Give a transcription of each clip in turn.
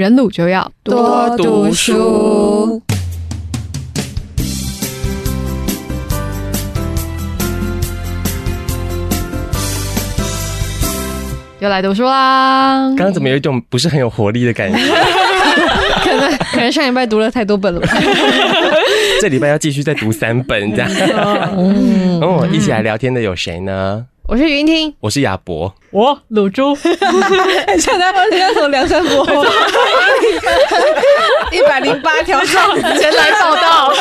人鲁就要多读书。又来读书啦！刚刚怎么有一种不是很有活力的感觉？可能可能上礼拜读了太多本了吧？这礼拜要继续再读三本这样。嗯，哦，一起来聊天的有谁呢？我是云听，我是亚博，我卤猪。现在我要从梁山伯 一百零八条前来报道。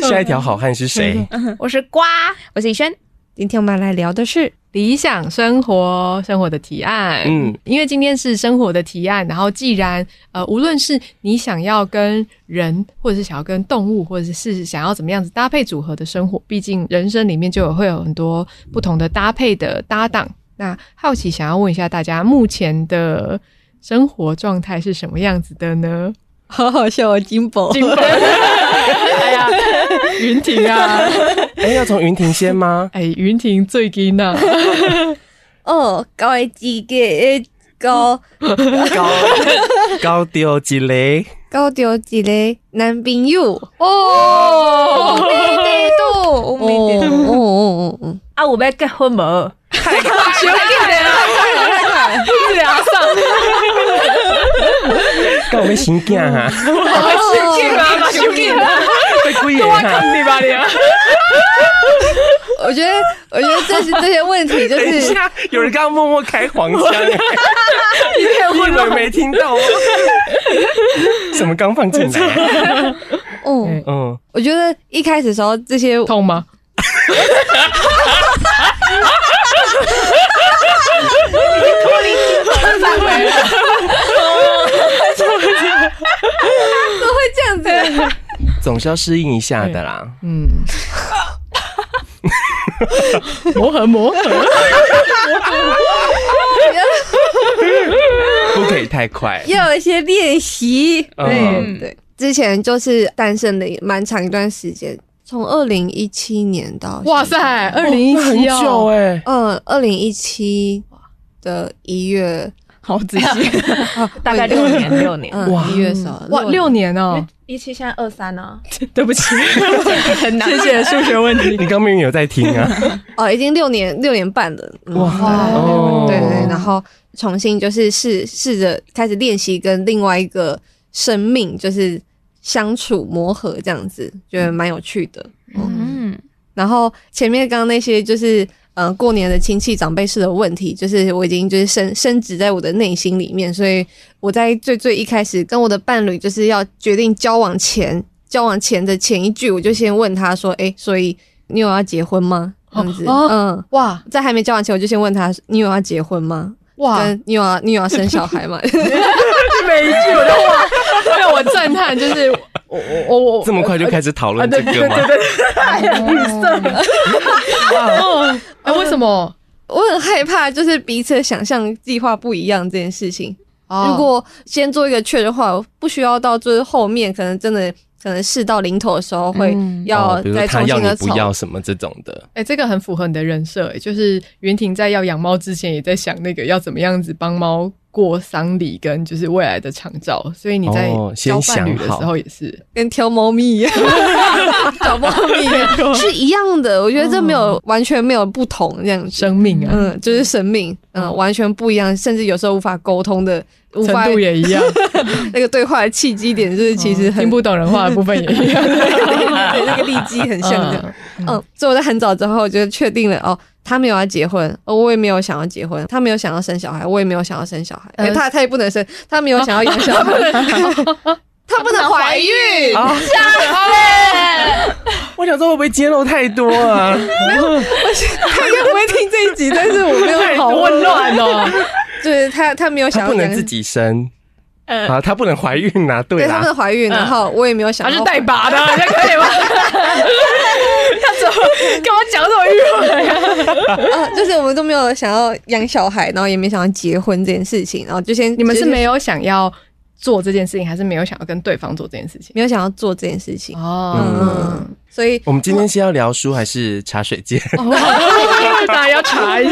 下一条好汉是谁？我是瓜，我是以轩。今天我们来聊的是理想生活，生活的提案。嗯，因为今天是生活的提案，然后既然呃，无论是你想要跟人，或者是想要跟动物，或者是想要怎么样子搭配组合的生活，毕竟人生里面就有会有很多不同的搭配的搭档。那好奇想要问一下大家，目前的生活状态是什么样子的呢？好好笑啊，金宝，金宝，哎呀，云婷啊，哎，要从云婷先吗？哎，云婷最近啊，哦，高一个，高高高丢一个，高丢一个男朋友。哦，没得到，没得到，哦。哦哦，啊，我要结婚没？太快，太快，太快，一两上。跟我们新干哈，新干啊，新干啊，被故意的哈，你吧你。我觉得，我觉得这是这些问题，就是有人刚刚默默开黄腔，你以为没听到吗？什么刚放进来？嗯 嗯，我觉得一开始的时候这些痛吗？脱离金宝的范围了，怎么会这样子？总是要适应一下的啦。嗯，磨 合磨合，不可以太快，要有一些练习。嗯，对，之前就是单身的蛮长一段时间。从二零一七年到哇塞，二零一七很久哎，嗯，二零一七的一月，好仔细，大概六年，六年，哇，一月少，哇，六年哦，一七现在二三呢，对不起，很难，谢谢数学问题，你刚明明有在听啊，哦，已经六年六年半了，哇，对对，然后重新就是试试着开始练习跟另外一个生命就是。相处磨合这样子，觉得蛮有趣的。嗯，然后前面刚刚那些就是，嗯、呃，过年的亲戚长辈式的问题，就是我已经就是深深植在我的内心里面，所以我在最最一开始跟我的伴侣就是要决定交往前，交往前的前一句，我就先问他说：“哎、欸，所以你有要结婚吗？”这样子，哦、嗯，哇，在还没交往前，我就先问他：“你有要结婚吗？”哇，你有要你有要生小孩吗？每一句我都哇，让我赞叹，就是我我我我这么快就开始讨论这个吗？太绿色了。哦，哎，为什么？我很害怕，就是彼此的想象计划不一样这件事情。哦、如果先做一个确认的话，不需要到最后面，可能真的。可能事到临头的时候会要再重新的、嗯哦、不要什么这种的，哎、欸，这个很符合你的人设，哎，就是云婷在要养猫之前也在想那个要怎么样子帮猫过丧礼跟就是未来的长照，所以你在交伴侣的时候也是、哦、跟挑猫咪一样，找猫咪 是一样的。我觉得这没有、哦、完全没有不同这样生命啊，嗯，就是生命，嗯，嗯完全不一样，甚至有时候无法沟通的。程度也一样，那个对话的契机点就是其实很、哦、听不懂人话的部分也一样，对那个利基很像的。嗯，嗯，所以我在很早之后就确定了哦，他没有要结婚，哦，我也没有想要结婚，他没有想要生小孩，我也没有想要生小孩，呃、他他也不能生，他没有想要养小孩，哦、他不能怀孕，哦、我想说会不会揭露太多啊？没有，我他应该不会听这一集，但是我没有好混乱哦。就是 他，他没有想要不能自己生，呃，啊，他不能怀孕呐，对，他不能怀孕，然后我也没有想，他是带把的，这可以吗？他怎么跟我讲这么迂回？啊，就是我们都没有想要养小孩，然后也没想要结婚这件事情，然后就先，你们是没有想要做这件事情，还是没有想要跟对方做这件事情？没有想要做这件事情哦，嗯，所以我们今天是要聊书还是茶水间？大家要查一下。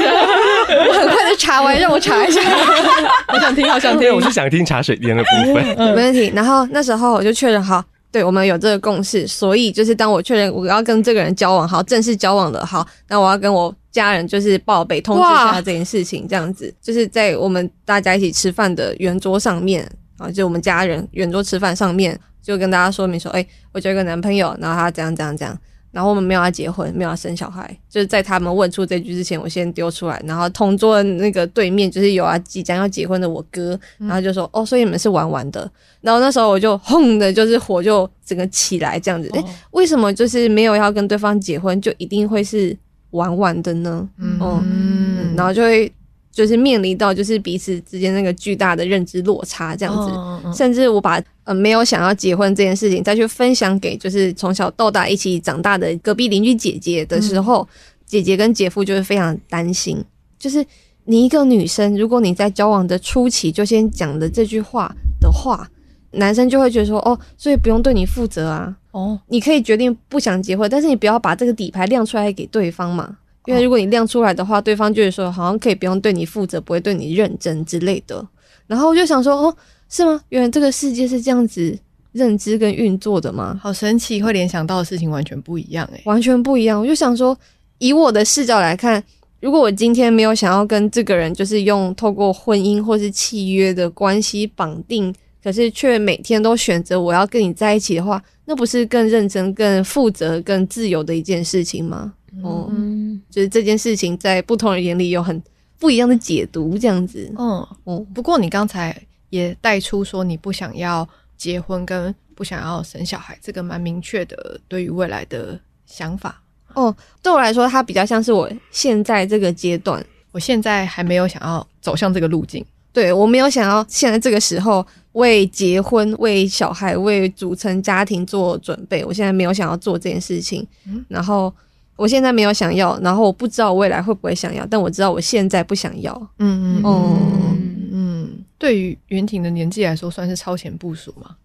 我很快就查完，让我查一下。我想听，好想听。我是想听茶水间的部分。没问题。然后那时候我就确认好，对我们有这个共识，所以就是当我确认我要跟这个人交往，好，正式交往了，好，那我要跟我家人就是报备通知一下这件事情，这样子就是在我们大家一起吃饭的圆桌上面啊，就我们家人圆桌吃饭上面，就跟大家说明说，哎，我有一个男朋友，然后他这样这样这样。然后我们没有要结婚，没有要生小孩，就是在他们问出这句之前，我先丢出来。然后同桌的那个对面就是有啊即将要结婚的我哥，然后就说：“哦，所以你们是玩玩的。”然后那时候我就轰的，就是火就整个起来这样子。诶，为什么就是没有要跟对方结婚，就一定会是玩玩的呢？嗯，嗯，然后就会。就是面临到就是彼此之间那个巨大的认知落差这样子，甚至我把呃没有想要结婚这件事情再去分享给就是从小到大一起长大的隔壁邻居姐姐的时候，嗯、姐姐跟姐夫就会非常担心。就是你一个女生，如果你在交往的初期就先讲的这句话的话，男生就会觉得说哦，所以不用对你负责啊。哦，你可以决定不想结婚，但是你不要把这个底牌亮出来给对方嘛。因为如果你亮出来的话，对方就会说好像可以不用对你负责，不会对你认真之类的。然后我就想说，哦，是吗？原来这个世界是这样子认知跟运作的吗？好神奇，会联想到的事情完全不一样，欸，诶，完全不一样。我就想说，以我的视角来看，如果我今天没有想要跟这个人，就是用透过婚姻或是契约的关系绑定，可是却每天都选择我要跟你在一起的话，那不是更认真、更负责、更自由的一件事情吗？哦，嗯，就是这件事情在不同人眼里有很不一样的解读，这样子。嗯，哦，不过你刚才也带出说你不想要结婚跟不想要生小孩，这个蛮明确的对于未来的想法。哦，对我来说，它比较像是我现在这个阶段，我现在还没有想要走向这个路径。对，我没有想要现在这个时候为结婚、为小孩、为组成家庭做准备。我现在没有想要做这件事情。嗯，然后。我现在没有想要，然后我不知道未来会不会想要，但我知道我现在不想要。嗯嗯哦嗯，嗯，对于袁婷的年纪来说，算是超前部署吗？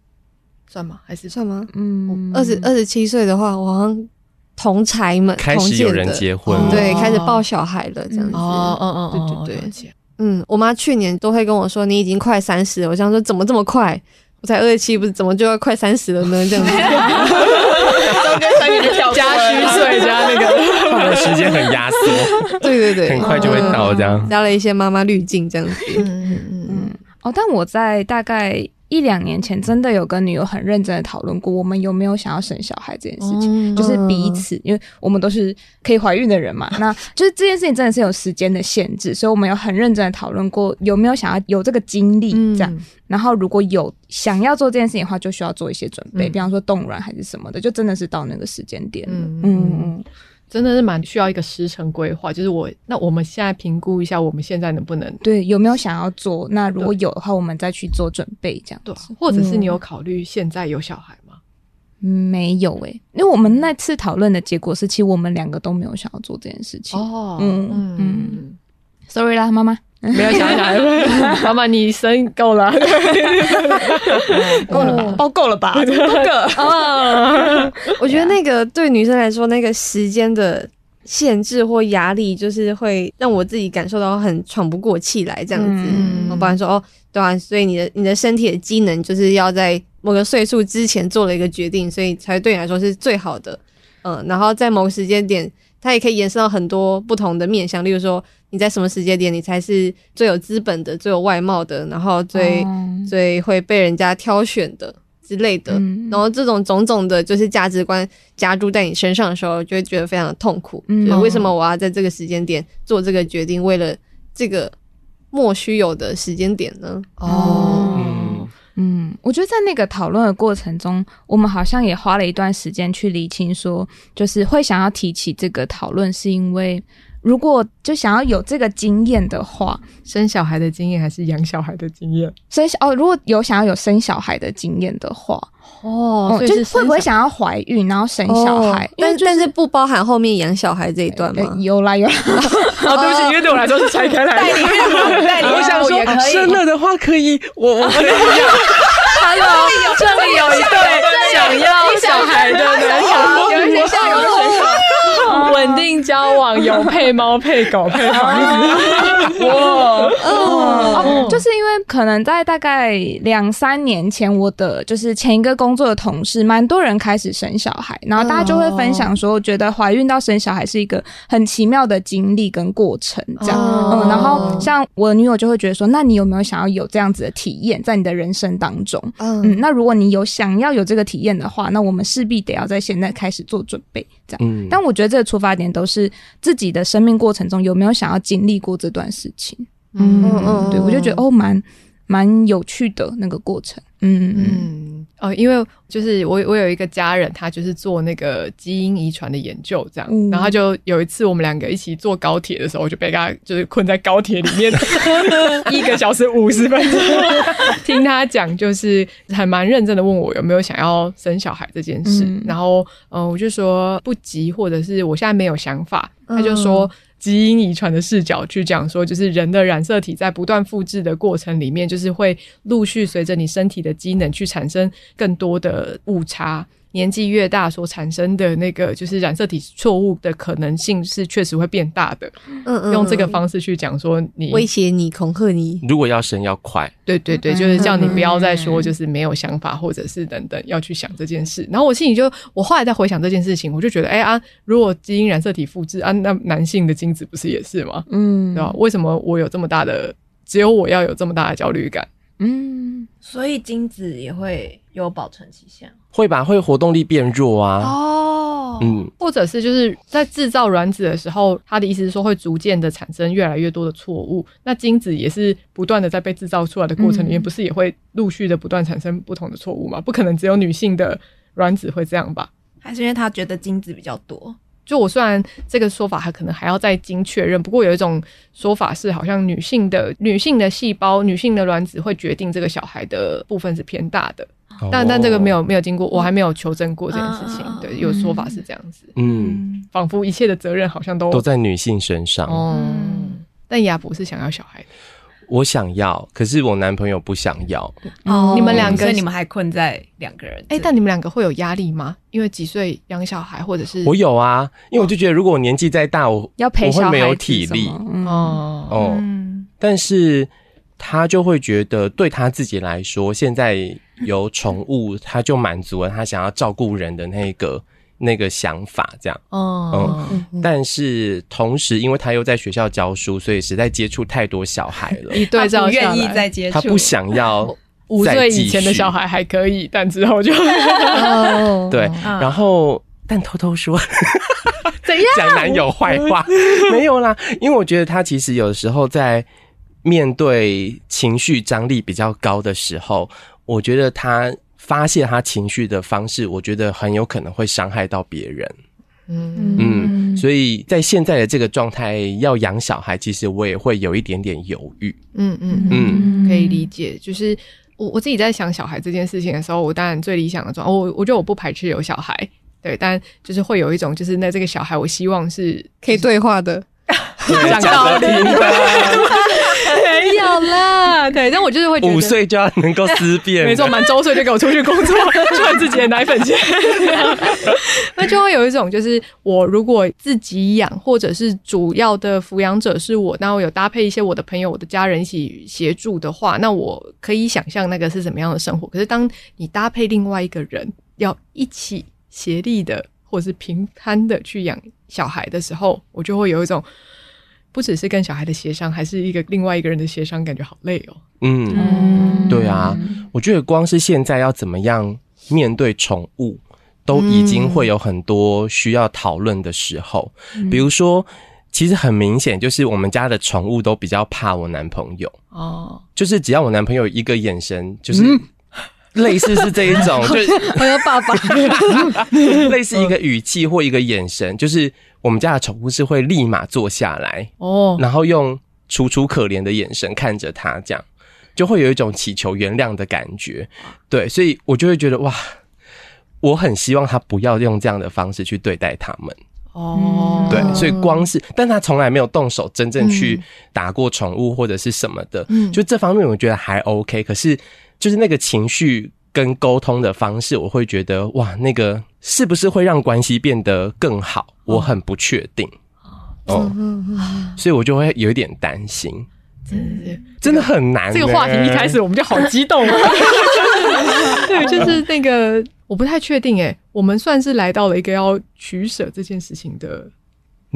算吗？还是算吗？嗯，二十二十七岁的话，我好像同才们开始有人结婚，对，开始抱小孩了，这样子。哦哦哦，对对对。嗯，我妈去年都会跟我说：“你已经快三十了。”我想说：“怎么这么快？我才二十七，不是怎么就要快三十了呢？”这样子。加虚岁加那个，时间很压缩，对对对，很快就会到这样，加了一些妈妈滤镜这样子。嗯嗯嗯嗯。哦，但我在大概。一两年前，真的有跟女友很认真的讨论过，我们有没有想要生小孩这件事情，嗯、就是彼此，因为我们都是可以怀孕的人嘛。那就是这件事情真的是有时间的限制，所以我们有很认真的讨论过有没有想要有这个经历这样。嗯、然后如果有想要做这件事情的话，就需要做一些准备，嗯、比方说冻卵还是什么的，就真的是到那个时间点了。嗯。嗯真的是蛮需要一个时程规划，就是我那我们现在评估一下，我们现在能不能对有没有想要做？那如果有的话，我们再去做准备，这样对。或者是你有考虑现在有小孩吗？嗯、没有诶、欸，因为我们那次讨论的结果是，其实我们两个都没有想要做这件事情。哦，嗯嗯嗯，sorry 啦，妈妈。没有想想，妈妈，你生够了，够了吧？包够了吧？这个啊，我觉得那个对女生来说，那个时间的限制或压力，就是会让我自己感受到很喘不过气来，这样子。我不然说哦，对啊，所以你的你的身体的机能就是要在某个岁数之前做了一个决定，所以才对你来说是最好的。嗯，然后在某个时间点，它也可以延伸到很多不同的面向，例如说。你在什么时间点，你才是最有资本的、最有外貌的，然后最、嗯、最会被人家挑选的之类的。嗯、然后这种种种的，就是价值观加注在你身上的时候，就会觉得非常的痛苦。嗯，为什么我要在这个时间点做这个决定？为了这个莫须有的时间点呢？哦，嗯，我觉得在那个讨论的过程中，我们好像也花了一段时间去理清，说就是会想要提起这个讨论，是因为。如果就想要有这个经验的话，生小孩的经验还是养小孩的经验？生小哦，如果有想要有生小孩的经验的话，哦，就是会不会想要怀孕然后生小孩？但但是不包含后面养小孩这一段吗？有啦有啦。哦，对不起，因为对我来说是拆开来的。代理代理，我想说生了的话可以，我我可以养。Hello，这里有一对想要小孩的男友，有一些像有水。稳定交往，有配猫配狗配房子。哇，哦，就是因为可能在大概两三年前，我的就是前一个工作的同事，蛮多人开始生小孩，然后大家就会分享说，觉得怀孕到生小孩是一个很奇妙的经历跟过程，这样。嗯，然后像我的女友就会觉得说，那你有没有想要有这样子的体验在你的人生当中？嗯，那如果你有想要有这个体验的话，那我们势必得要在现在开始做准备，这样。嗯，但我觉得这个出发点都是自己的生命过程中有没有想要经历过这段事情。嗯嗯，对，我就觉得哦，蛮蛮有趣的那个过程。嗯嗯哦，因为就是我我有一个家人，他就是做那个基因遗传的研究，这样，嗯、然后他就有一次我们两个一起坐高铁的时候，我就被他就是困在高铁里面 一个小时五十分钟，听他讲，就是还蛮认真的问我有没有想要生小孩这件事，嗯、然后嗯、呃，我就说不急，或者是我现在没有想法，他就说。嗯基因遗传的视角去讲说，就是人的染色体在不断复制的过程里面，就是会陆续随着你身体的机能去产生更多的误差。年纪越大，所产生的那个就是染色体错误的可能性是确实会变大的。嗯嗯，用这个方式去讲说你威胁你、恐吓你，如果要生要快。对对对，就是叫你不要再说就是没有想法，或者是等等要去想这件事。然后我心里就，我后来再回想这件事情，我就觉得，哎啊，如果基因染色体复制啊，那男性的精子不是也是吗？嗯，对吧？为什么我有这么大的，只有我要有这么大的焦虑感？嗯，所以精子也会有保存期限。会吧，会活动力变弱啊。哦，嗯，或者是就是在制造卵子的时候，他的意思是说会逐渐的产生越来越多的错误。那精子也是不断的在被制造出来的过程里面，嗯、不是也会陆续的不断产生不同的错误吗？不可能只有女性的卵子会这样吧？还是因为他觉得精子比较多？就我虽然这个说法还可能还要再经确认，不过有一种说法是，好像女性的女性的细胞、女性的卵子会决定这个小孩的部分是偏大的。但但这个没有没有经过，我还没有求证过这件事情。对，有说法是这样子。嗯，仿佛一切的责任好像都都在女性身上。嗯，但亚伯是想要小孩的。我想要，可是我男朋友不想要。哦，你们两个，你们还困在两个人。哎，但你们两个会有压力吗？因为几岁养小孩，或者是我有啊，因为我就觉得如果我年纪再大，我要陪小孩，我会没有体力。哦哦，但是他就会觉得，对他自己来说，现在。有宠物，他就满足了他想要照顾人的那个那个想法，这样。哦，嗯，但是同时，因为他又在学校教书，所以实在接触太多小孩了。一对照，愿意再接触，他不想要。五岁以前的小孩还可以，但之后就 对。然后，但偷偷说，怎样讲男友坏话？没有啦，因为我觉得他其实有时候在面对情绪张力比较高的时候。我觉得他发泄他情绪的方式，我觉得很有可能会伤害到别人。嗯嗯，所以在现在的这个状态，要养小孩，其实我也会有一点点犹豫。嗯嗯嗯，可以理解。就是我我自己在想小孩这件事情的时候，我当然最理想的状态，我我觉得我不排斥有小孩，对，但就是会有一种，就是那这个小孩，我希望是可以对话的。讲道理的，没有啦。对，但我就是会觉得五岁就要能够思辨，没错，满周岁就给我出去工作赚自己的奶粉钱。那 就会有一种，就是我如果自己养，或者是主要的抚养者是我，那我有搭配一些我的朋友、我的家人一起协助的话，那我可以想象那个是什么样的生活。可是当你搭配另外一个人，要一起协力的，或者是平摊的去养小孩的时候，我就会有一种。不只是跟小孩的协商，还是一个另外一个人的协商，感觉好累哦。嗯，对啊，我觉得光是现在要怎么样面对宠物，都已经会有很多需要讨论的时候。嗯、比如说，其实很明显，就是我们家的宠物都比较怕我男朋友哦，就是只要我男朋友一个眼神，就是类似是这一种，嗯、就是 我要爸爸，类似一个语气或一个眼神，就是。我们家的宠物是会立马坐下来哦，然后用楚楚可怜的眼神看着他，这样就会有一种祈求原谅的感觉。对，所以我就会觉得哇，我很希望他不要用这样的方式去对待他们哦。对，所以光是，但他从来没有动手真正去打过宠物或者是什么的，嗯，就这方面我觉得还 OK。可是就是那个情绪。跟沟通的方式，我会觉得哇，那个是不是会让关系变得更好？我很不确定。哦，所以我就会有一点担心。真的，真的很难。这个话题一开始我们就好激动。对，就是那个，我不太确定。哎，我们算是来到了一个要取舍这件事情的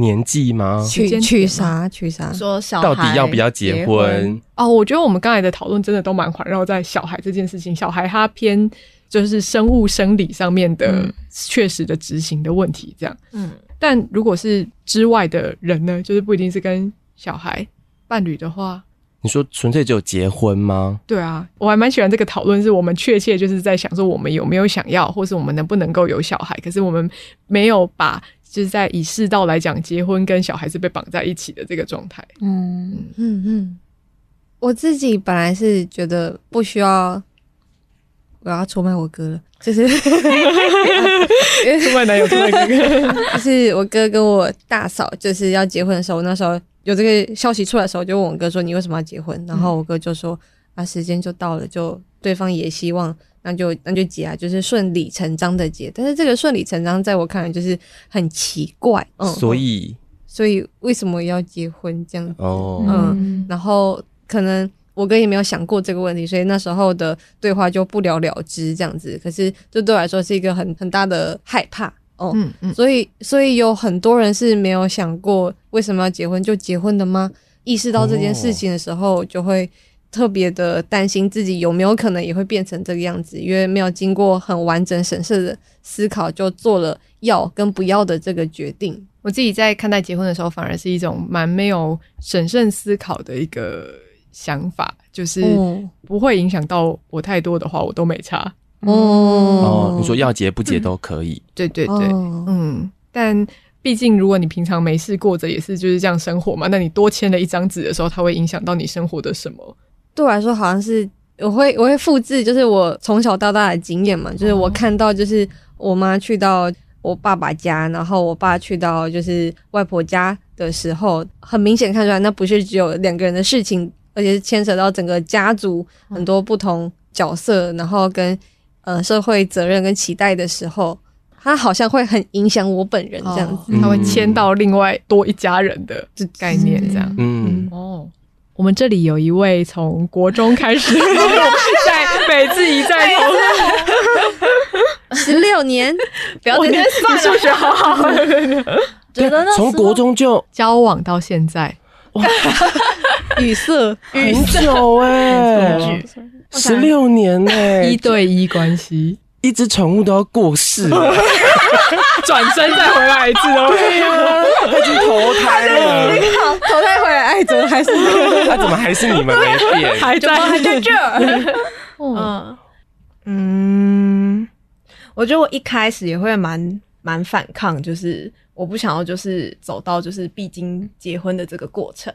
年纪吗？取取啥？取啥？说小孩到底要不要结婚？结婚哦，我觉得我们刚才的讨论真的都蛮环绕在小孩这件事情。小孩他偏就是生物生理上面的确实的执行的问题，这样。嗯，但如果是之外的人呢，就是不一定是跟小孩伴侣的话，你说纯粹只有结婚吗？对啊，我还蛮喜欢这个讨论，是我们确切就是在想说，我们有没有想要，或是我们能不能够有小孩？可是我们没有把。就是在以世道来讲，结婚跟小孩是被绑在一起的这个状态。嗯嗯嗯，我自己本来是觉得不需要，我要出卖我哥了，就是出卖男友，出卖哥哥。就是我哥跟我大嫂就是要结婚的时候，那时候有这个消息出来的时候，就问我哥说：“你为什么要结婚？”然后我哥就说：“啊，时间就到了，就对方也希望。”那就那就结啊，就是顺理成章的结。但是这个顺理成章，在我看来就是很奇怪。嗯，所以所以为什么要结婚这样子？哦，嗯，然后可能我哥也没有想过这个问题，所以那时候的对话就不了了之这样子。可是这对我来说是一个很很大的害怕。哦，嗯嗯，所以所以有很多人是没有想过为什么要结婚就结婚的吗？意识到这件事情的时候就会。特别的担心自己有没有可能也会变成这个样子，因为没有经过很完整审慎的思考就做了要跟不要的这个决定。我自己在看待结婚的时候，反而是一种蛮没有审慎思考的一个想法，就是不会影响到我太多的话，我都没差。哦，哦，你说要结不结都可以。对对对，嗯，但毕竟如果你平常没事过着也是就是这样生活嘛，那你多签了一张纸的时候，它会影响到你生活的什么？对我来说，好像是我会我会复制，就是我从小到大的经验嘛。就是我看到，就是我妈去到我爸爸家，然后我爸去到就是外婆家的时候，很明显看出来，那不是只有两个人的事情，而且是牵扯到整个家族很多不同角色，然后跟呃社会责任跟期待的时候，他好像会很影响我本人这样子，他会牵到另外多一家人的概念这样，嗯。哦。我们这里有一位从国中开始 在每次一再投十六年，不要天天算了，数学好好，觉得从国中就交往到现在，哇，语塞很久哎，十六年哎，一对一关系。一只宠物都要过世了，转身再回来一次哦。对呀，他已经投胎了。你好，投胎怎么还是？他怎么还是你们没变？还在，还在这儿。嗯嗯，我觉得我一开始也会蛮蛮反抗，就是我不想要，就是走到就是必经结婚的这个过程。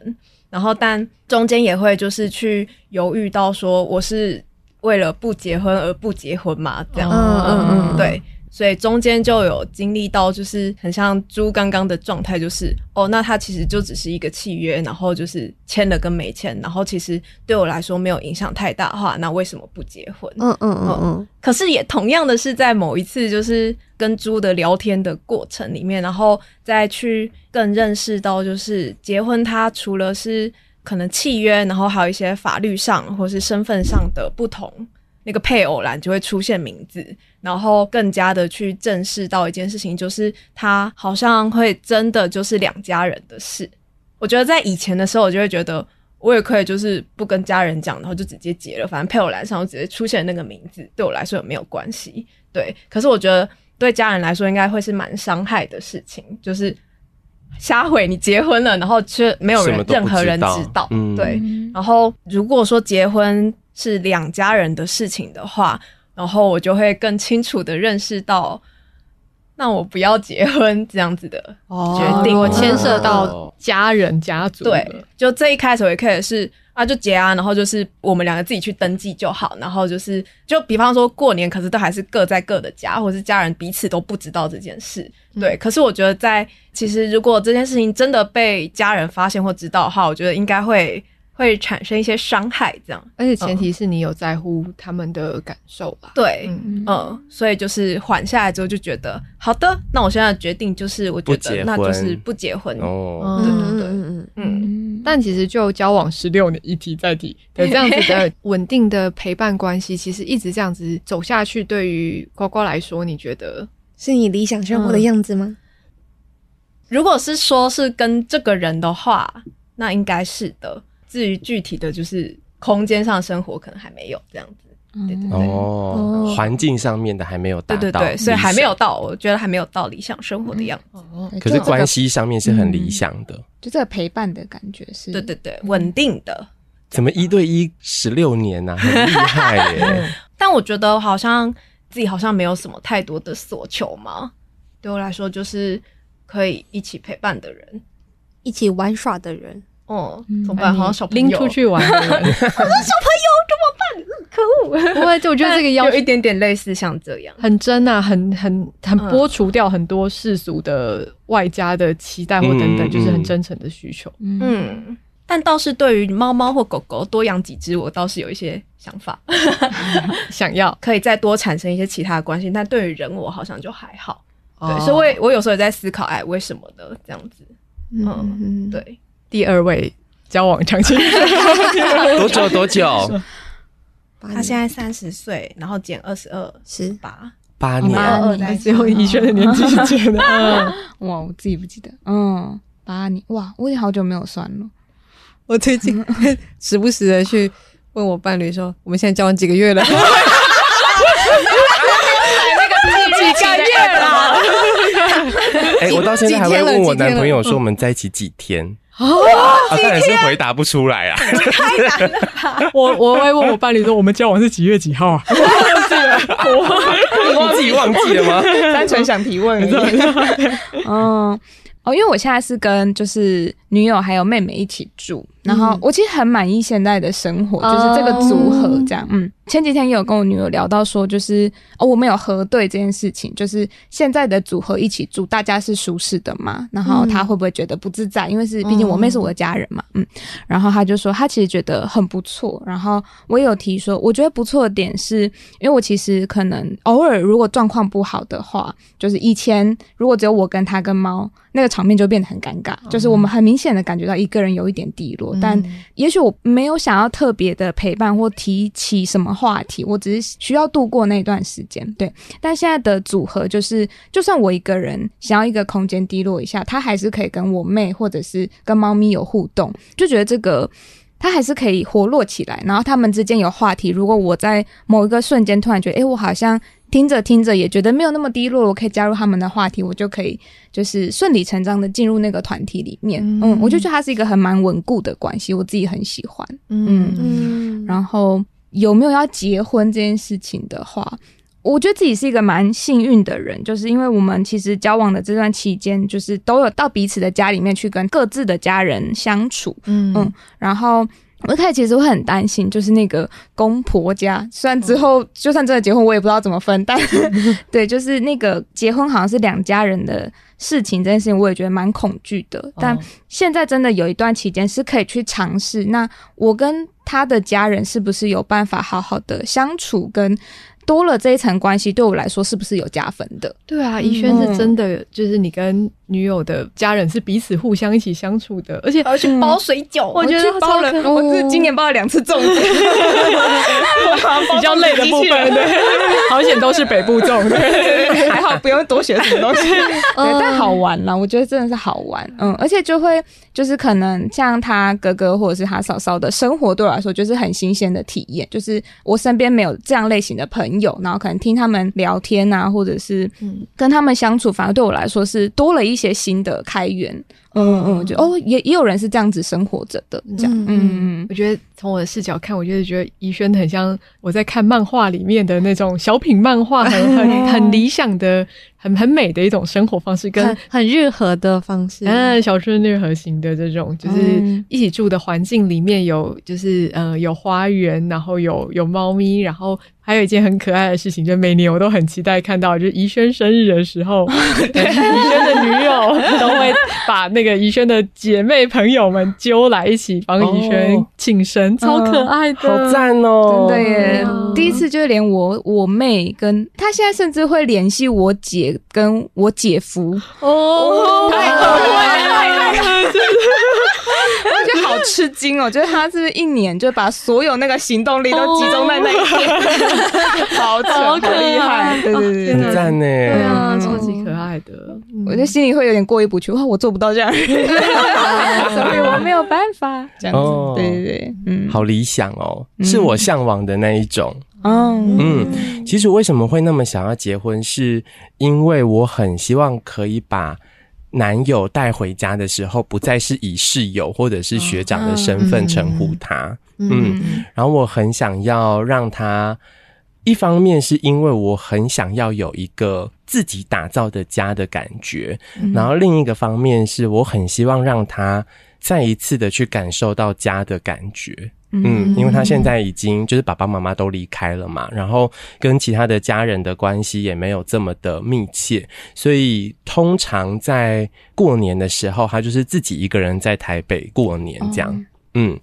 然后，但中间也会就是去犹豫到说，我是。为了不结婚而不结婚嘛，这样，嗯嗯嗯，对，所以中间就有经历到，就是很像猪刚刚的状态，就是哦，那它其实就只是一个契约，然后就是签了跟没签，然后其实对我来说没有影响太大的话，那为什么不结婚？嗯嗯嗯嗯。可是也同样的是，在某一次就是跟猪的聊天的过程里面，然后再去更认识到，就是结婚它除了是。可能契约，然后还有一些法律上或是身份上的不同，那个配偶栏就会出现名字，然后更加的去正视到一件事情，就是他好像会真的就是两家人的事。我觉得在以前的时候，我就会觉得我也可以就是不跟家人讲，然后就直接结了，反正配偶栏上我直接出现那个名字，对我来说也没有关系。对，可是我觉得对家人来说应该会是蛮伤害的事情，就是。瞎毁你结婚了，然后却没有人任何人知道，嗯、对。然后如果说结婚是两家人的事情的话，然后我就会更清楚的认识到，那我不要结婚这样子的决定，我牵、哦、涉到家人家族。对，就这一开始我也可以是。啊，就结啊，然后就是我们两个自己去登记就好，然后就是就比方说过年，可是都还是各在各的家，或是家人彼此都不知道这件事，对。嗯、可是我觉得在其实如果这件事情真的被家人发现或知道的话，我觉得应该会会产生一些伤害，这样。而且前提是你有在乎他们的感受吧？对，嗯，嗯，所以就是缓下来之后就觉得，好的，那我现在的决定就是，我觉得那就是不结婚。哦，对对对，嗯嗯。但其实就交往十六年，一提再提的这样子的稳定的陪伴关系，其实一直这样子走下去，对于呱呱来说，你觉得是你理想生活的样子吗？嗯、如果是说是跟这个人的话，那应该是的。至于具体的就是空间上生活，可能还没有这样子，对对对，哦，环境上面的还没有达到，对对对，所以还没有到，我觉得还没有到理想生活的样子。哦，可是关系上面是很理想的，就这个陪伴的感觉是，对对对，稳定的。怎么一对一十六年呢？很厉害耶！但我觉得好像自己好像没有什么太多的所求嘛。对我来说，就是可以一起陪伴的人，一起玩耍的人。哦，怎么办？好像小朋友拎出去玩的人，我 说小朋友怎么办？可恶！不会，就我觉得这个要有一点点类似像这样，很真啊，很很很剥除掉很多世俗的外加的期待或等等，就是很真诚的需求。嗯，但倒是对于猫猫或狗狗多养几只，我倒是有一些想法 想要可以再多产生一些其他的关系。但对于人，我好像就还好。对，所以我我有时候也在思考，哎，为什么呢这样子？嗯，对。第二位交往长期 多久？多久？他现在三十岁，然后减二十二，十八八年，在最后宜萱的年纪是减的。哇，我自己不记得。嗯，八年。哇，我已经好久没有算了。我最近时不时的去问我伴侣说：“我们现在交往几个月了？”那个几个月了？哎，我到现在还会问我男朋友说：“我们在一起几天？”哦，当然是回答不出来啊！太难了吧！我我会问我伴侣说，我们交往是几月几号啊？我忘记了，我自己忘记了吗？单纯想提问而已。嗯，哦，因为我现在是跟就是女友还有妹妹一起住。然后我其实很满意现在的生活，就是这个组合这样。嗯，前几天也有跟我女友聊到说，就是哦，我们有核对这件事情，就是现在的组合一起住，大家是舒适的嘛？然后她会不会觉得不自在？因为是毕竟我妹是我的家人嘛。嗯，然后她就说她其实觉得很不错。然后我也有提说，我觉得不错的点是，因为我其实可能偶尔如果状况不好的话，就是以前如果只有我跟她跟猫，那个场面就变得很尴尬，就是我们很明显的感觉到一个人有一点低落。但也许我没有想要特别的陪伴或提起什么话题，我只是需要度过那段时间。对，但现在的组合就是，就算我一个人想要一个空间低落一下，他还是可以跟我妹或者是跟猫咪有互动，就觉得这个他还是可以活络起来。然后他们之间有话题，如果我在某一个瞬间突然觉得，诶，我好像。听着听着也觉得没有那么低落，我可以加入他们的话题，我就可以就是顺理成章的进入那个团体里面。嗯，嗯，我就觉得它是一个很蛮稳固的关系，我自己很喜欢。嗯嗯。然后有没有要结婚这件事情的话，我觉得自己是一个蛮幸运的人，就是因为我们其实交往的这段期间，就是都有到彼此的家里面去跟各自的家人相处。嗯嗯，然后。我一开始其实会很担心，就是那个公婆家，虽然之后就算真的结婚，我也不知道怎么分，但对，就是那个结婚好像是两家人的事情，这件事情我也觉得蛮恐惧的。但现在真的有一段期间是可以去尝试，那我跟他的家人是不是有办法好好的相处跟？多了这一层关系，对我来说是不是有加分的？对啊，怡萱是真的，就是你跟女友的家人是彼此互相一起相处的，而且还要去包水饺，我觉得包了，我是今年包了两次粽子，比较累的部分，对，好险都是北部粽，还好不用多学什么东西，对，但好玩啦，我觉得真的是好玩，嗯，而且就会就是可能像他哥哥或者是他嫂嫂的生活，对我来说就是很新鲜的体验，就是我身边没有这样类型的朋友。然后可能听他们聊天啊，或者是跟他们相处，反而对我来说是多了一些新的开源。嗯嗯，就哦，也也有人是这样子生活着的，这样。嗯嗯，我觉得从我的视角看，我就是觉得宜萱很像我在看漫画里面的那种小品漫画，很 很很理想的、很很美的一种生活方式，跟很日和的方式。嗯，小春日和型的这种，就是一起住的环境里面有，就是呃有花园，然后有有猫咪，然后还有一件很可爱的事情，就每年我都很期待看到，就是宜萱生日的时候，宜萱的女友 都会把那个宜萱的姐妹朋友们揪来一起帮宜萱庆生，超可爱的，好赞哦！真的耶！第一次就连我我妹跟她现在甚至会联系我姐跟我姐夫哦，太可爱吃惊哦！就是他是一年就把所有那个行动力都集中在那一天，好扯，好厉害，对对对，很赞呢，对啊，超级可爱的，我觉得心里会有点过意不去，哇，我做不到这样，所以我没有办法。这样子，对对对，嗯，好理想哦，是我向往的那一种，嗯，其实为什么会那么想要结婚，是因为我很希望可以把。男友带回家的时候，不再是以室友或者是学长的身份称呼他，嗯，嗯，然后我很想要让他，一方面是因为我很想要有一个自己打造的家的感觉，嗯，然后另一个方面是我很希望让他再一次的去感受到家的感觉。嗯，因为他现在已经就是爸爸妈妈都离开了嘛，然后跟其他的家人的关系也没有这么的密切，所以通常在过年的时候，他就是自己一个人在台北过年这样，嗯。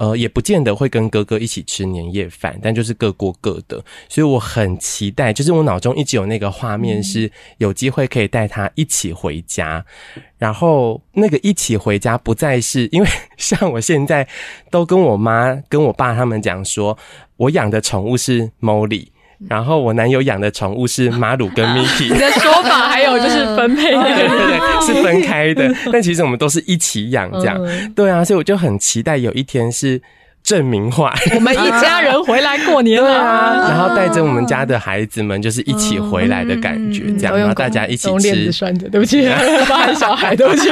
呃，也不见得会跟哥哥一起吃年夜饭，但就是各过各的，所以我很期待，就是我脑中一直有那个画面，是有机会可以带他一起回家，然后那个一起回家不再是因为 像我现在都跟我妈跟我爸他们讲说，我养的宠物是 Molly。然后我男友养的宠物是马鲁跟 Mickey。你的说法还有就是分配的，对 对对，是分开的。但其实我们都是一起养这样。对啊，所以我就很期待有一天是证明化，我们一家人回来过年了啊。然后带着我们家的孩子们，就是一起回来的感觉，这样，然后大家一起吃。拴着，对不起，包含小孩，对不起。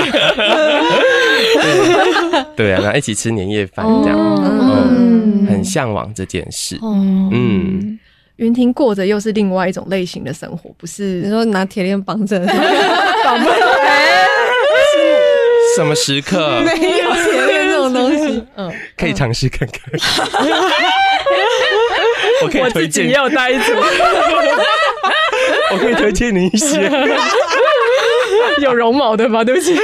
对啊，然后一起吃年夜饭这样，嗯，很向往这件事，嗯。云婷过着又是另外一种类型的生活，不是你说拿铁链绑着，绑 不什么时刻没有铁链这种东西？嗯，可以尝试看看。我可以推荐，也有带一组。我可以推荐你一些 有绒毛的吗？对不起。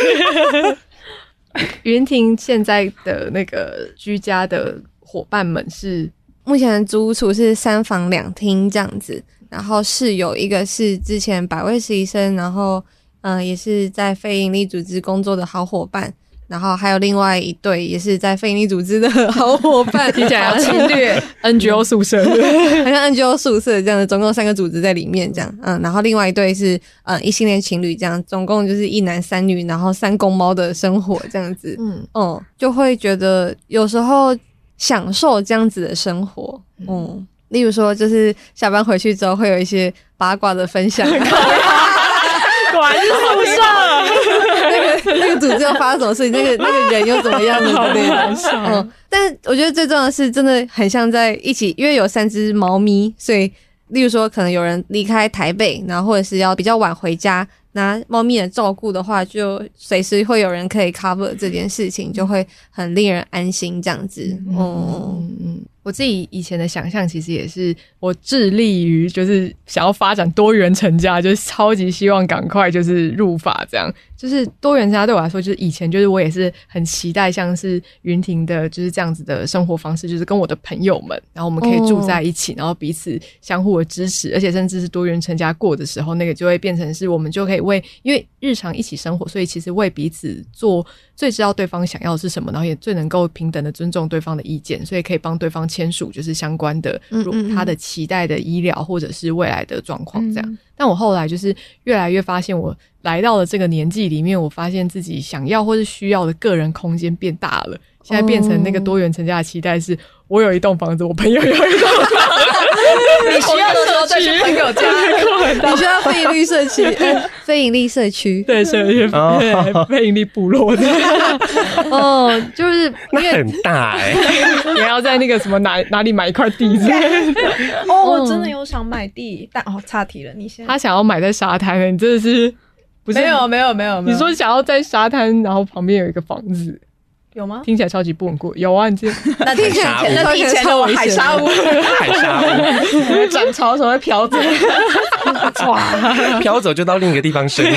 云婷现在的那个居家的伙伴们是。目前的租屋处是三房两厅这样子，然后室友一个是之前百位实习生，然后嗯、呃、也是在非营利组织工作的好伙伴，然后还有另外一对也是在非营利组织的好伙伴，听起来要侵略 NGO 宿舍，好像 NGO 宿舍这样的，总共三个组织在里面这样，嗯，然后另外一对是嗯异性恋情侣这样，总共就是一男三女，然后三公猫的生活这样子，嗯。嗯，就会觉得有时候。享受这样子的生活，嗯，例如说，就是下班回去之后会有一些八卦的分享，果然是宿舍，那个那个组织又发生什么事情，那个那个人又怎么样的对，嗯，但我觉得最重要的是，真的很像在一起，因为有三只猫咪，所以例如说，可能有人离开台北，然后或者是要比较晚回家。拿猫咪的照顾的话，就随时会有人可以 cover 这件事情，就会很令人安心这样子。哦、嗯。嗯我自己以前的想象，其实也是我致力于就是想要发展多元成家，就是超级希望赶快就是入法这样。就是多元成家对我来说，就是以前就是我也是很期待，像是云婷的，就是这样子的生活方式，就是跟我的朋友们，然后我们可以住在一起，哦、然后彼此相互的支持，而且甚至是多元成家过的时候，那个就会变成是我们就可以为，因为日常一起生活，所以其实为彼此做。最知道对方想要的是什么，然后也最能够平等的尊重对方的意见，所以可以帮对方签署就是相关的，他的期待的医疗或者是未来的状况这样。但我后来就是越来越发现，我来到了这个年纪里面，我发现自己想要或是需要的个人空间变大了。现在变成那个多元成家的期待是，我有一栋房子，我朋友有一栋房子。你需要的时候再去朋友家，你需要非盈利社区，非盈利社区，对，社区，对，非盈利部落的。哦，就是那很大哎，你要在那个什么哪哪里买一块地子？哦，我真的有想买地，但哦，岔题了。你先，他想要买在沙滩，你真的是不是？没有，没有，没有。你说想要在沙滩，然后旁边有一个房子。有吗？听起来超级不稳固。有啊，你这 那听起来那以前的我海沙屋，海沙屋，涨潮时候会飘走。哇，飘走就到另一个地方生活，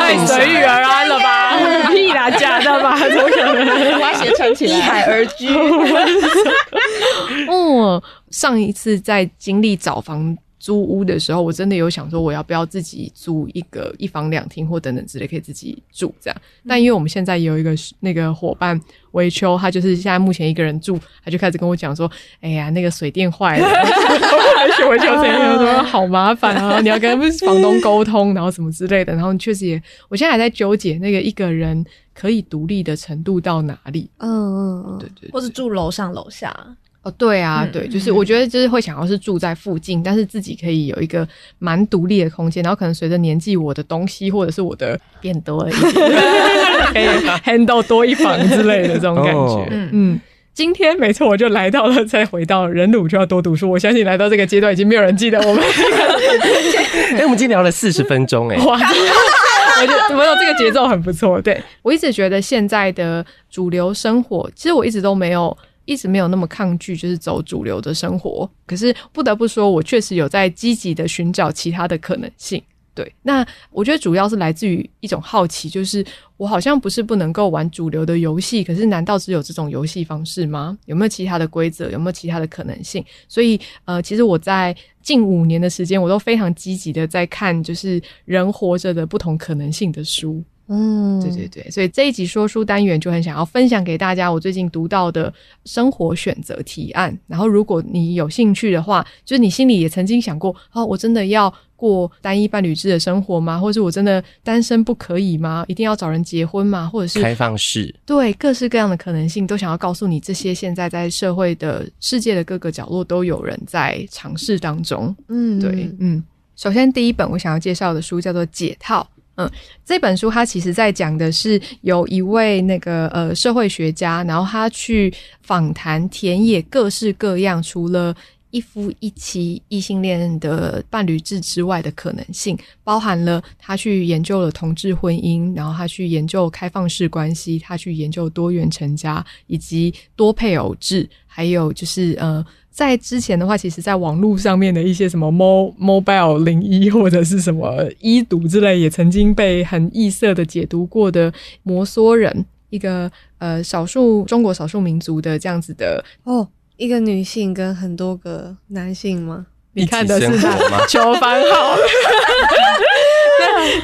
太随遇而安了吧？屁啦，假的吧？怎么可能？花鞋穿起来，一海而居。嗯，上一次在经历找房。租屋的时候，我真的有想说，我要不要自己租一个一房两厅或等等之类，可以自己住这样。但因为我们现在有一个那个伙伴维秋，他就是现在目前一个人住，他就开始跟我讲说：“哎呀，那个水电坏了，维秋这边说好麻烦啊，你要跟房东沟通，然后什么之类的。”然后确实也，我现在还在纠结那个一个人可以独立的程度到哪里。嗯嗯嗯，对，对对，或是住楼上楼下。哦，对啊，对，就是我觉得就是会想要是住在附近，嗯、但是自己可以有一个蛮独立的空间，然后可能随着年纪，我的东西或者是我的 变多了一点，可以 handle 多一房之类的这种感觉。哦、嗯，今天没错，我就来到了，再回到人鲁就要多读书。我相信来到这个阶段，已经没有人记得我们。哎、欸，我们今天聊了四十分钟，哎，哇，我觉得没有这个节奏很不错。对，我一直觉得现在的主流生活，其实我一直都没有。一直没有那么抗拒，就是走主流的生活。可是不得不说，我确实有在积极的寻找其他的可能性。对，那我觉得主要是来自于一种好奇，就是我好像不是不能够玩主流的游戏，可是难道只有这种游戏方式吗？有没有其他的规则？有没有其他的可能性？所以，呃，其实我在近五年的时间，我都非常积极的在看，就是人活着的不同可能性的书。嗯，对对对，所以这一集说书单元就很想要分享给大家我最近读到的生活选择提案。然后，如果你有兴趣的话，就是你心里也曾经想过，哦，我真的要过单一伴侣制的生活吗？或者是我真的单身不可以吗？一定要找人结婚吗？或者是开放式？对，各式各样的可能性都想要告诉你，这些现在在社会的世界的各个角落都有人在尝试当中。嗯，对，嗯。首先，第一本我想要介绍的书叫做《解套》。嗯，这本书它其实在讲的是有一位那个呃社会学家，然后他去访谈田野各式各样，除了一夫一妻异性恋的伴侣制之外的可能性，包含了他去研究了同志婚姻，然后他去研究开放式关系，他去研究多元成家以及多配偶制，还有就是呃。在之前的话，其实在网络上面的一些什么 mo mobile 零一或者是什么一读之类，也曾经被很异色的解读过的摩梭人，一个呃少数中国少数民族的这样子的哦，一个女性跟很多个男性吗？你看的是吗？求 番号。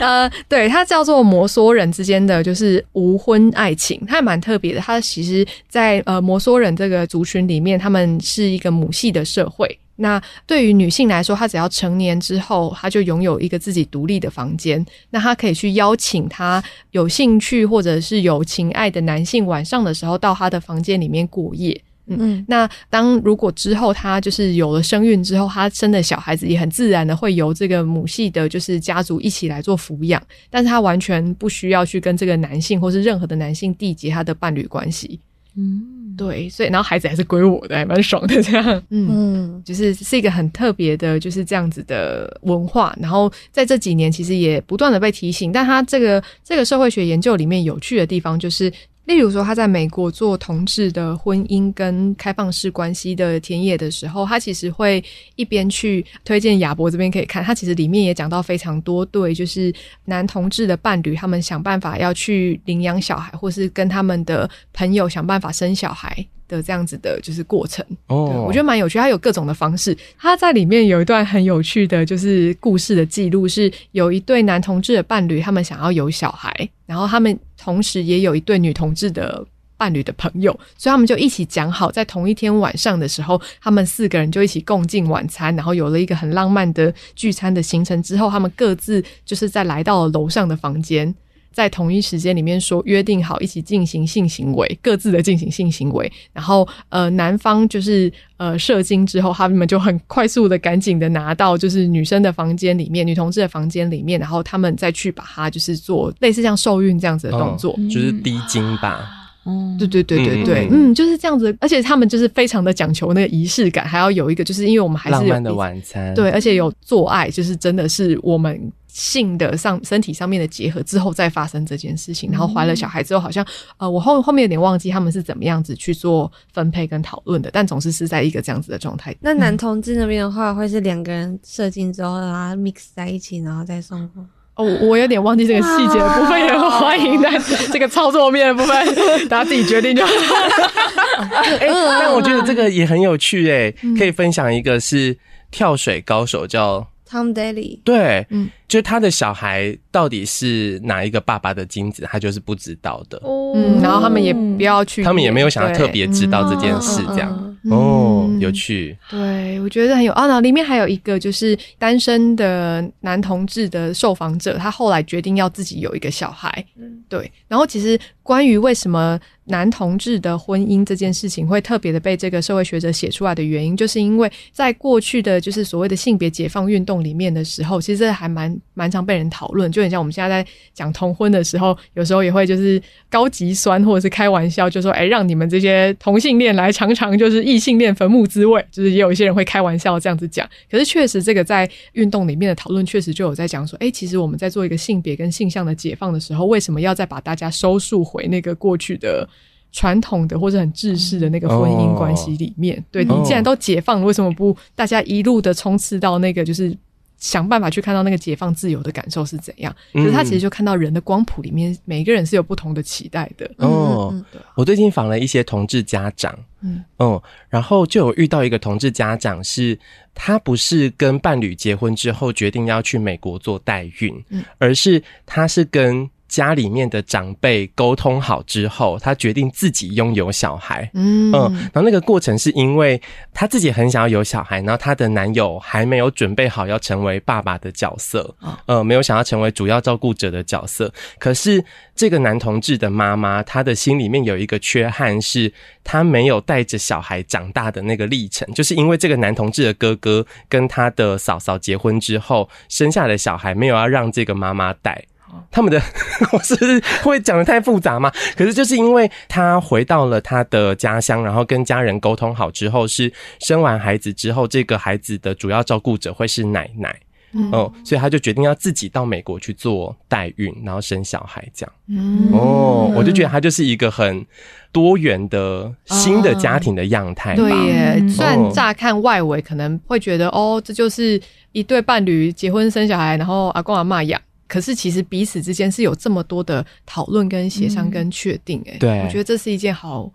呃，对，它叫做摩梭人之间的就是无婚爱情，它还蛮特别的。它其实在，在呃摩梭人这个族群里面，他们是一个母系的社会。那对于女性来说，她只要成年之后，她就拥有一个自己独立的房间。那她可以去邀请她有兴趣或者是有情爱的男性，晚上的时候到她的房间里面过夜。嗯，那当如果之后他就是有了生孕之后，他生的小孩子也很自然的会由这个母系的，就是家族一起来做抚养，但是他完全不需要去跟这个男性或是任何的男性缔结他的伴侣关系。嗯，对，所以然后孩子还是归我的，还蛮爽的这样。嗯，就是是一个很特别的，就是这样子的文化。然后在这几年其实也不断的被提醒，但他这个这个社会学研究里面有趣的地方就是。例如说，他在美国做同志的婚姻跟开放式关系的田野的时候，他其实会一边去推荐亚伯这边可以看，他其实里面也讲到非常多对，就是男同志的伴侣，他们想办法要去领养小孩，或是跟他们的朋友想办法生小孩的这样子的，就是过程。哦，我觉得蛮有趣，他有各种的方式。他在里面有一段很有趣的，就是故事的记录，是有一对男同志的伴侣，他们想要有小孩，然后他们。同时也有一对女同志的伴侣的朋友，所以他们就一起讲好，在同一天晚上的时候，他们四个人就一起共进晚餐，然后有了一个很浪漫的聚餐的行程。之后，他们各自就是在来到了楼上的房间。在同一时间里面说约定好一起进行性行为，各自的进行性行为，然后呃男方就是呃射精之后，他们就很快速的赶紧的拿到就是女生的房间里面，女同志的房间里面，然后他们再去把它就是做类似像受孕这样子的动作，哦、就是滴精吧。哦，对对对对对，嗯，嗯，就是这样子，而且他们就是非常的讲求那个仪式感，还要有一个就是因为我们还是有浪漫的晚餐，对，而且有做爱，就是真的是我们。性的上身体上面的结合之后再发生这件事情，然后怀了小孩之后，好像呃，我后后面有点忘记他们是怎么样子去做分配跟讨论的，但总是是在一个这样子的状态。那男同志那边的话，会是两个人射精之后，然后 mix 在一起，然后再送货。哦，我有点忘记这个细节的部分，也很欢迎在这个操作面的部分，大家自己决定就好。哎、欸，但我觉得这个也很有趣哎、欸，可以分享一个是跳水高手叫 Tom Daley，对，嗯，就他的小孩到底是哪一个爸爸的精子，他就是不知道的。嗯，然后他们也不要去，他们也没有想要特别知道这件事，这样。哦，有趣。对，我觉得很有。啊，然后里面还有一个就是单身的男同志的受访者，他后来决定要自己有一个小孩。嗯，对。然后其实关于为什么男同志的婚姻这件事情会特别的被这个社会学者写出来的原因，就是因为在过去的就是所谓的性别解放运动里面的时候，其实还蛮蛮常被人讨论。就很像我们现在在讲同婚的时候，有时候也会就是高级酸或者是开玩笑，就说：“哎，让你们这些同性恋来尝尝就是异性恋坟墓滋味。”就是也有一些人会开玩笑这样子讲。可是确实，这个在运动里面的讨论确实就有在讲说：“哎，其实我们在做一个性别跟性向的解放的时候，为什么要再把大家收束回那个过去的？”传统的或者很制式的那个婚姻关系里面，哦、对，你既然都解放了，为什么不大家一路的冲刺到那个，就是想办法去看到那个解放自由的感受是怎样？可是他其实就看到人的光谱里面，每一个人是有不同的期待的。哦，我最近访了一些同志家长，嗯嗯，然后就有遇到一个同志家长是，是他不是跟伴侣结婚之后决定要去美国做代孕，嗯，而是他是跟。家里面的长辈沟通好之后，他决定自己拥有小孩。嗯嗯，然后那个过程是因为他自己很想要有小孩，然后他的男友还没有准备好要成为爸爸的角色，呃，没有想要成为主要照顾者的角色。可是这个男同志的妈妈，他的心里面有一个缺憾，是他没有带着小孩长大的那个历程，就是因为这个男同志的哥哥跟他的嫂嫂结婚之后，生下的小孩没有要让这个妈妈带。他们的 我是不是会讲的太复杂吗？可是就是因为他回到了他的家乡，然后跟家人沟通好之后，是生完孩子之后，这个孩子的主要照顾者会是奶奶，嗯，哦，所以他就决定要自己到美国去做代孕，然后生小孩这样。嗯，哦，我就觉得他就是一个很多元的新的家庭的样态。对耶，虽然乍看外围可能会觉得哦，这就是一对伴侣结婚生小孩，然后阿公阿妈养。可是其实彼此之间是有这么多的讨论、跟协商、跟确定，哎，对，我觉得这是一件好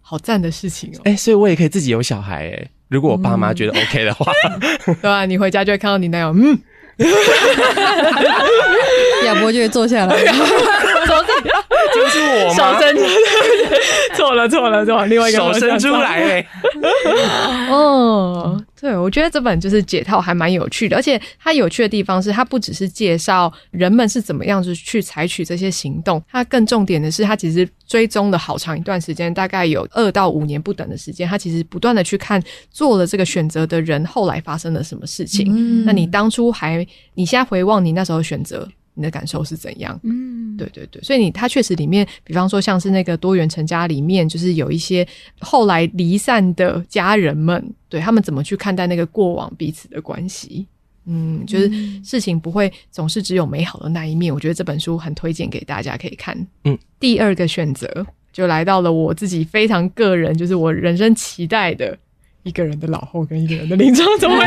好赞的事情哦。哎，所以我也可以自己有小孩，哎，如果我爸妈觉得 OK 的话，对吧？你回家就会看到你男友，嗯，亚伯就会坐下来，就是我吗？手伸出来，错了错了错了，另外一个手伸出来，哎，哦。对，我觉得这本就是解套还蛮有趣的，而且它有趣的地方是，它不只是介绍人们是怎么样子去采取这些行动，它更重点的是，它其实追踪了好长一段时间，大概有二到五年不等的时间，它其实不断的去看做了这个选择的人后来发生了什么事情。嗯，那你当初还，你现在回望你那时候选择。你的感受是怎样？嗯，对对对，所以你他确实里面，比方说像是那个多元成家里面，就是有一些后来离散的家人们，对他们怎么去看待那个过往彼此的关系？嗯，就是事情不会总是只有美好的那一面。我觉得这本书很推荐给大家可以看。嗯，第二个选择就来到了我自己非常个人，就是我人生期待的。一个人的老后跟一个人的临终怎么会？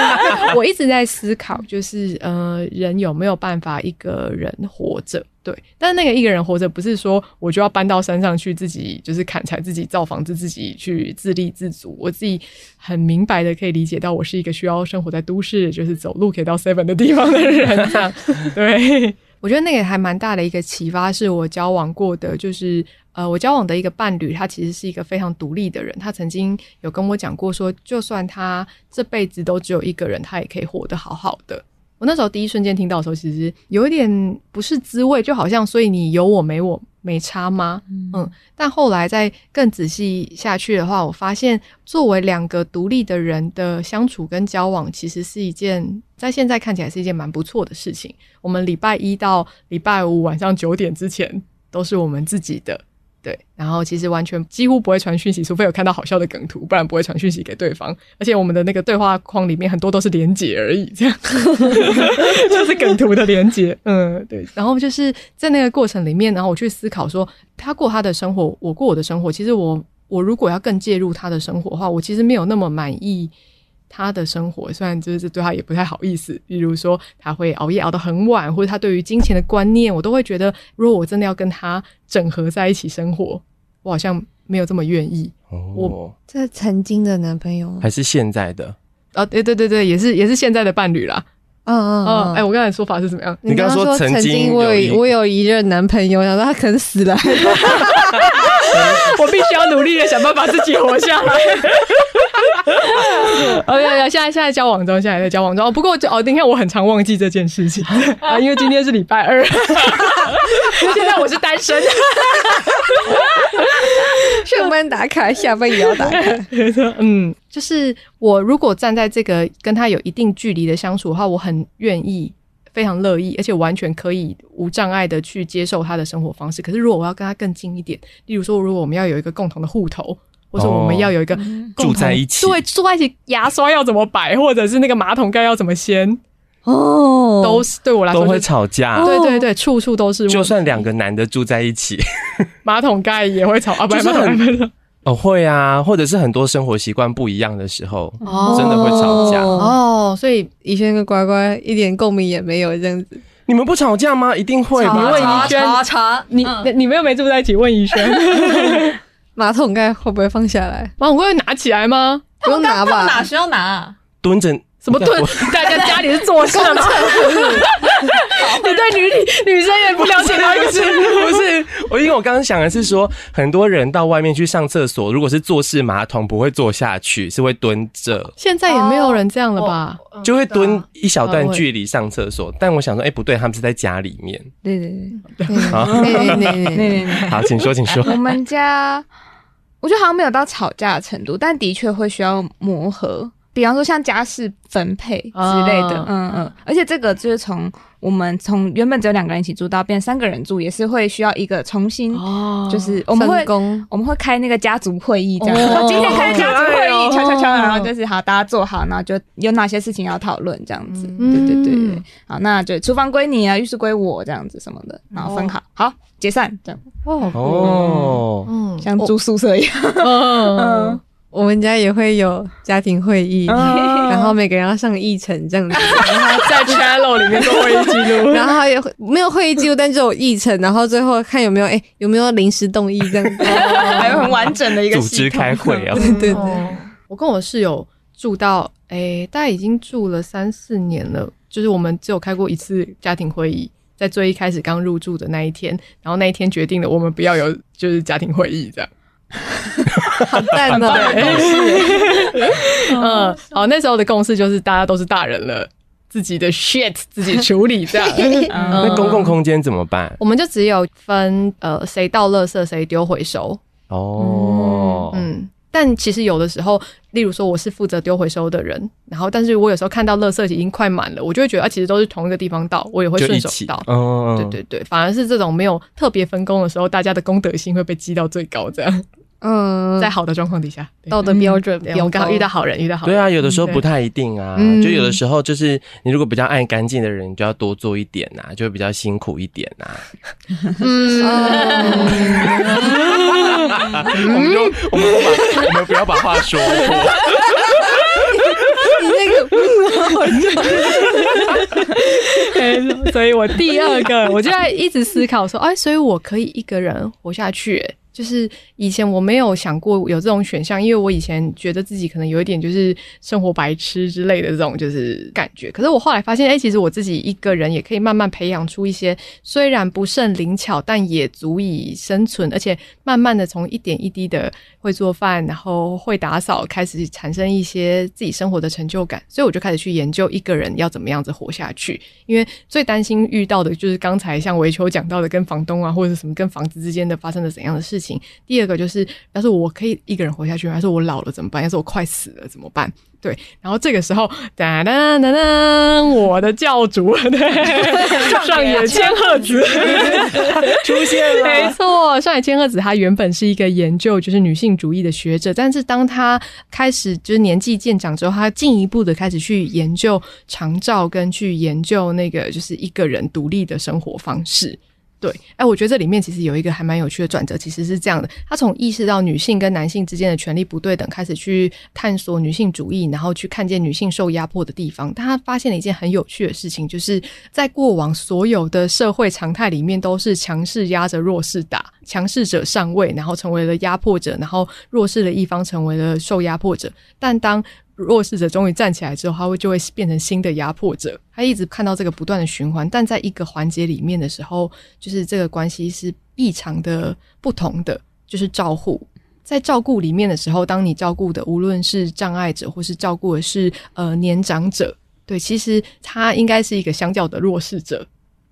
我一直在思考，就是呃，人有没有办法一个人活着？对，但是那个一个人活着，不是说我就要搬到山上去，自己就是砍柴，自己造房子，自己去自立自足。我自己很明白的可以理解到，我是一个需要生活在都市，就是走路可以到 seven 的地方的人。这样，对，我觉得那个还蛮大的一个启发，是我交往过的，就是。呃，我交往的一个伴侣，他其实是一个非常独立的人。他曾经有跟我讲过说，就算他这辈子都只有一个人，他也可以活得好好的。我那时候第一瞬间听到的时候，其实有一点不是滋味，就好像所以你有我没我没差吗？嗯，嗯，但后来再更仔细下去的话，我发现作为两个独立的人的相处跟交往，其实是一件在现在看起来是一件蛮不错的事情。我们礼拜一到礼拜五晚上九点之前都是我们自己的。对，然后其实完全几乎不会传讯息，除非有看到好笑的梗图，不然不会传讯息给对方。而且我们的那个对话框里面很多都是连结而已，这样 就是梗图的连结。嗯，对。然后就是在那个过程里面，然后我去思考说，他过他的生活，我过我的生活。其实我我如果要更介入他的生活的话，我其实没有那么满意。他的生活虽然就是对他也不太好意思，比如说他会熬夜熬得很晚，或者他对于金钱的观念，我都会觉得，如果我真的要跟他整合在一起生活，我好像没有这么愿意。哦，我这曾经的男朋友还是现在的？啊，对对对对，也是也是现在的伴侣啦。嗯嗯嗯，哎，我刚才说法是怎么样？你刚刚说曾经我有我有一任男朋友，然后他可能死了，我必须要努力的想办法自己活下来。哦，有有，现在现在交往中，现在在交往中。哦，不过就哦，你看我很常忘记这件事情 啊，因为今天是礼拜二，现在我是单身，上班打卡，下班也要打卡。嗯。就是我如果站在这个跟他有一定距离的相处的话，我很愿意、非常乐意，而且完全可以无障碍的去接受他的生活方式。可是如果我要跟他更近一点，例如说，如果我们要有一个共同的户头，或者我们要有一个住在一起，对，住在一起，牙刷要怎么摆，或者是那个马桶盖要怎么掀，哦，都是对我来说都会吵架。对对对，处处都是。就算两个男的住在一起，马桶盖也会吵啊，不是马桶盖。哦，会啊，或者是很多生活习惯不一样的时候，哦、真的会吵架哦。所以以轩跟乖乖一点共鸣也没有这样子。你们不吵架吗？一定会。你问宜轩，你你们又没住在一起，问怡轩，马桶盖会不会放下来？马桶盖会拿起来吗？不用拿吧？哪需要拿？蹲着。什么盾？大家家里是做事吗？你对女女生也不了解吗？不是不是，我因为我刚刚想的是说，很多人到外面去上厕所，如果是坐式马桶，不会坐下去，是会蹲着。现在也没有人这样了吧？就会蹲一小段距离上厕所。但我想说，哎，不对，他们是在家里面。对对对，好，好，请说，请说。我们家，我觉得好像没有到吵架的程度，但的确会需要磨合。比方说像家事分配之类的，嗯嗯，而且这个就是从我们从原本只有两个人一起住到变三个人住，也是会需要一个重新，就是我们会我们会开那个家族会议，这样。今天开家族会议，敲敲敲，然后就是好，大家坐好，然后就有哪些事情要讨论，这样子，对对对对，好，那就厨房归你啊，浴室归我，这样子什么的，然后分好，好解散，这样。哦哦，嗯，像住宿舍一样，嗯。我们家也会有家庭会议，然后每个人要上议程这样子，然 后在 channel 里面做会议记录，然后也没有会议记录，但只有议程，然后最后看有没有哎、欸、有没有临时动议这样子，还有很完整的一个组织开会啊。对对对，我跟我室友住到哎、欸，大概已经住了三四年了，就是我们只有开过一次家庭会议，在最一开始刚入住的那一天，然后那一天决定了我们不要有就是家庭会议这样。好淡的共识，嗯，好，那时候的共识就是大家都是大人了，自己的 shit 自己处理这样。那公共空间怎么办？我们就只有分呃，谁倒垃圾谁丢回收。哦，嗯。但其实有的时候，例如说我是负责丢回收的人，然后但是我有时候看到垃圾已经快满了，我就会觉得啊，其实都是同一个地方倒，我也会顺手倒。嗯，对对对，反而是这种没有特别分工的时候，大家的公德心会被激到最高，这样。嗯，在好的状况底下，道德标准比较高，遇到好人，遇到好人。对啊，有的时候不太一定啊，就有的时候就是你如果比较爱干净的人，你就要多做一点呐，就会比较辛苦一点呐。嗯，我们就我们不把我们不要把话说破。你那个，嗯，所以我第二个，我就在一直思考说，哎，所以我可以一个人活下去。就是以前我没有想过有这种选项，因为我以前觉得自己可能有一点就是生活白痴之类的这种就是感觉。可是我后来发现，哎，其实我自己一个人也可以慢慢培养出一些虽然不甚灵巧，但也足以生存，而且慢慢的从一点一滴的会做饭，然后会打扫，开始产生一些自己生活的成就感。所以我就开始去研究一个人要怎么样子活下去。因为最担心遇到的就是刚才像维秋讲到的，跟房东啊或者什么跟房子之间的发生了怎样的事情。情。第二个就是，要是我可以一个人活下去，还是我老了怎么办？要是我快死了怎么办？对，然后这个时候，哒哒哒哒，我的教主，对，上野千鹤子 出现了。没错，上野千鹤子她原本是一个研究就是女性主义的学者，但是当她开始就是年纪渐长之后，她进一步的开始去研究长照，跟去研究那个就是一个人独立的生活方式。对，哎，我觉得这里面其实有一个还蛮有趣的转折，其实是这样的：他从意识到女性跟男性之间的权力不对等，开始去探索女性主义，然后去看见女性受压迫的地方。但他发现了一件很有趣的事情，就是在过往所有的社会常态里面，都是强势压着弱势打，强势者上位，然后成为了压迫者，然后弱势的一方成为了受压迫者。但当弱势者终于站起来之后，他会就会变成新的压迫者。他一直看到这个不断的循环，但在一个环节里面的时候，就是这个关系是异常的不同的。就是照护，在照顾里面的时候，当你照顾的无论是障碍者，或是照顾的是呃年长者，对，其实他应该是一个相较的弱势者。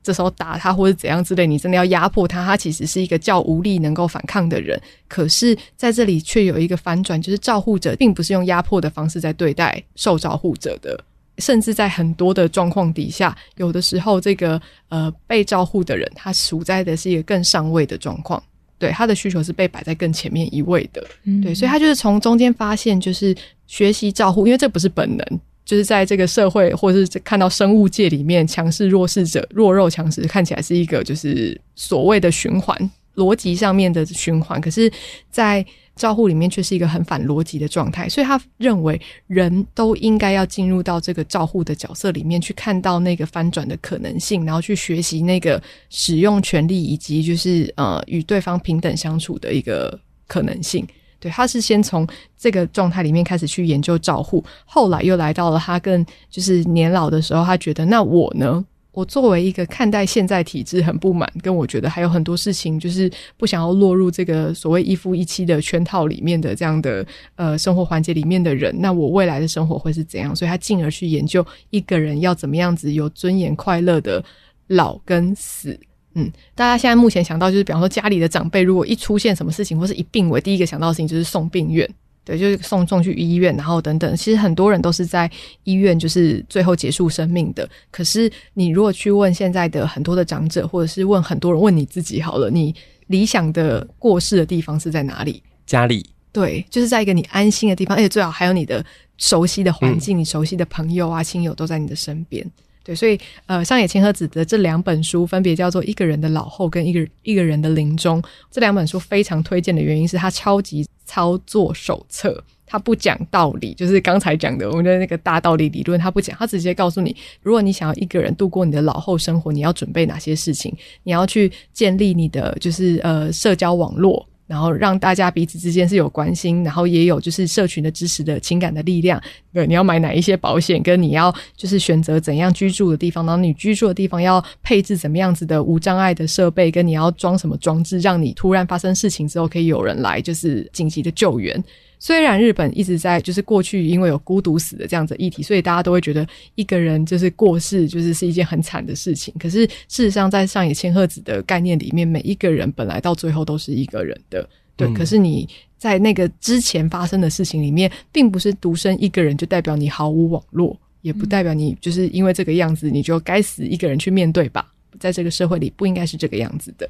这时候打他或者怎样之类，你真的要压迫他，他其实是一个较无力能够反抗的人。可是在这里却有一个反转，就是照护者并不是用压迫的方式在对待受照护者的，甚至在很多的状况底下，有的时候这个呃被照护的人，他处在的是一个更上位的状况，对，他的需求是被摆在更前面一位的，嗯、对，所以他就是从中间发现，就是学习照护，因为这不是本能。就是在这个社会，或是看到生物界里面，强势弱势者、弱肉强食，看起来是一个就是所谓的循环逻辑上面的循环。可是，在照护里面却是一个很反逻辑的状态。所以他认为，人都应该要进入到这个照护的角色里面，去看到那个翻转的可能性，然后去学习那个使用权力以及就是呃与对方平等相处的一个可能性。对，他是先从这个状态里面开始去研究照护，后来又来到了他更就是年老的时候，他觉得那我呢？我作为一个看待现在体制很不满，跟我觉得还有很多事情就是不想要落入这个所谓一夫一妻的圈套里面的这样的呃生活环节里面的人，那我未来的生活会是怎样？所以他进而去研究一个人要怎么样子有尊严、快乐的老跟死。嗯，大家现在目前想到就是，比方说家里的长辈如果一出现什么事情，或是一病危，第一个想到的事情就是送病院，对，就是送送去医院，然后等等。其实很多人都是在医院，就是最后结束生命的。可是你如果去问现在的很多的长者，或者是问很多人，问你自己好了，你理想的过世的地方是在哪里？家里，对，就是在一个你安心的地方，而且最好还有你的熟悉的环境，嗯、你熟悉的朋友啊、亲友都在你的身边。对，所以呃，上野千鹤子的这两本书分别叫做《一个人的老后》跟《一个一个人的临终》。这两本书非常推荐的原因是它超级操作手册，它不讲道理，就是刚才讲的我们的那个大道理理论，它不讲，它直接告诉你，如果你想要一个人度过你的老后生活，你要准备哪些事情，你要去建立你的就是呃社交网络。然后让大家彼此之间是有关心，然后也有就是社群的支持的情感的力量。对，你要买哪一些保险，跟你要就是选择怎样居住的地方，然后你居住的地方要配置怎么样子的无障碍的设备，跟你要装什么装置，让你突然发生事情之后可以有人来就是紧急的救援。虽然日本一直在就是过去因为有孤独死的这样子议题，所以大家都会觉得一个人就是过世就是是一件很惨的事情。可是事实上，在上野千鹤子的概念里面，每一个人本来到最后都是一个人的。对，可是你在那个之前发生的事情里面，并不是独身一个人就代表你毫无网络，也不代表你就是因为这个样子你就该死一个人去面对吧。在这个社会里，不应该是这个样子的。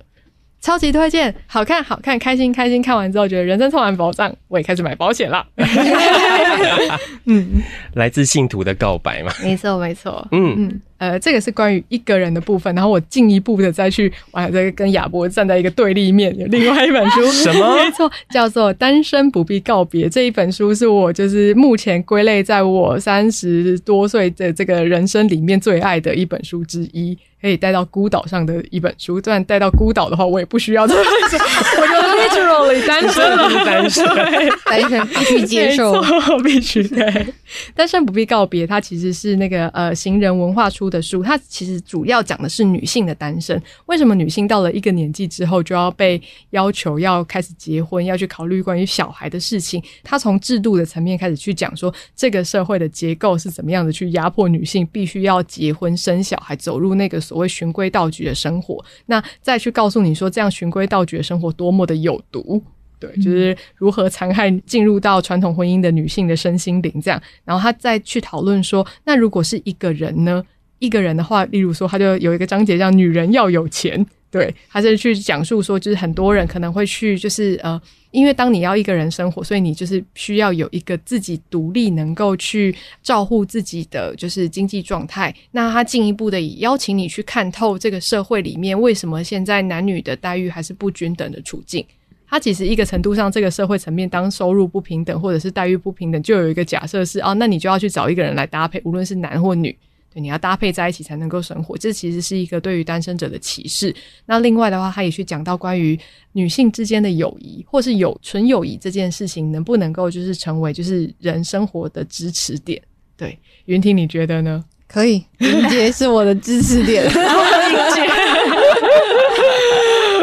超级推荐，好看好看，开心开心。看完之后觉得人生充满宝藏，我也开始买保险了。嗯，来自信徒的告白嘛，没错没错。嗯嗯，呃，这个是关于一个人的部分，然后我进一步的再去，我还在跟亚伯站在一个对立面。有另外一本书，什么？没错，叫做《单身不必告别》。这一本书是我就是目前归类在我三十多岁的这个人生里面最爱的一本书之一。可以带到孤岛上的一本书，虽然带到孤岛的话，我也不需要这本书，我就 literally 单身了，单身，单身必须接受，必须对。单身不必告别，它其实是那个呃行人文化出出的书，它其实主要讲的是女性的单身。为什么女性到了一个年纪之后就要被要求要开始结婚，要去考虑关于小孩的事情？它从制度的层面开始去讲说，这个社会的结构是怎么样的去压迫女性，必须要结婚生小孩，走入那个所谓循规蹈矩的生活。那再去告诉你说，这样循规蹈矩的生活多么的有毒。对，就是如何残害进入到传统婚姻的女性的身心灵，这样，然后他再去讨论说，那如果是一个人呢？一个人的话，例如说，他就有一个章节叫“女人要有钱”，对，他是去讲述说，就是很多人可能会去，就是呃，因为当你要一个人生活，所以你就是需要有一个自己独立，能够去照顾自己的就是经济状态。那他进一步的以邀请你去看透这个社会里面为什么现在男女的待遇还是不均等的处境。他其实一个程度上，这个社会层面，当收入不平等或者是待遇不平等，就有一个假设是哦，那你就要去找一个人来搭配，无论是男或女，对，你要搭配在一起才能够生活。这其实是一个对于单身者的歧视。那另外的话，他也去讲到关于女性之间的友谊，或是有纯友谊这件事情，能不能够就是成为就是人生活的支持点？对，云婷，你觉得呢？可以，云姐是我的支持点。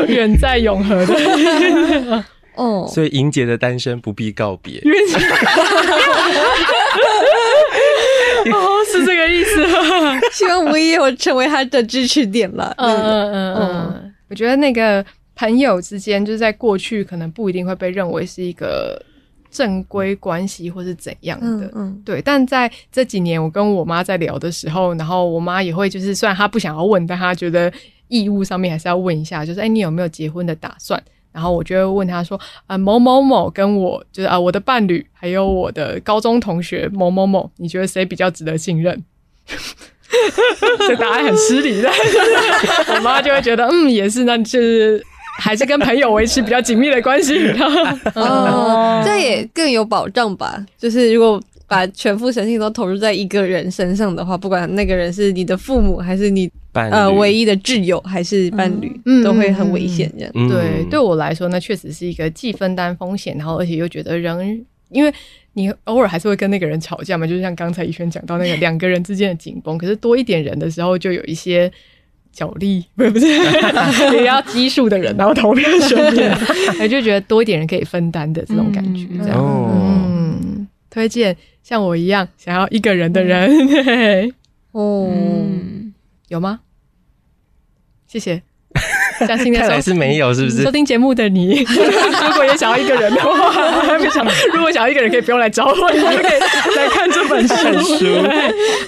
远在永和的 哦，所以莹姐的单身不必告别。哦，是这个意思。希望我也有成为他的支持点了。嗯嗯嗯嗯，我觉得那个朋友之间，就是在过去可能不一定会被认为是一个正规关系，或是怎样的。嗯，对。但在这几年，我跟我妈在聊的时候，然后我妈也会就是，虽然她不想要问，但她觉得。义务上面还是要问一下，就是哎、欸，你有没有结婚的打算？然后我就会问他说，呃，某某某跟我就是啊、呃，我的伴侣，还有我的高中同学某某某，你觉得谁比较值得信任？这答案很失礼的，我妈就会觉得，嗯，也是，那就是还是跟朋友维持比较紧密的关系。哦，这也更有保障吧？就是如果。把全副神性都投入在一个人身上的话，不管那个人是你的父母，还是你伴呃唯一的挚友，还是伴侣，嗯、都会很危险。这样、嗯、对，对我来说，那确实是一个既分担风险，然后而且又觉得人，因为你偶尔还是会跟那个人吵架嘛，就是像刚才怡轩讲到那个两个人之间的紧绷，可是多一点人的时候，就有一些角力，不是不是，也要奇数的人，然后投票选边，我就觉得多一点人可以分担的这种感觉，这样，嗯，嗯。推荐。像我一样想要一个人的人，哦、嗯，有吗？谢谢。像今天看来是没有，是不是？收听节目的你，如果也想要一个人的话，没想，如果想要一个人，可以不用来找我，你 就可以来看这本书。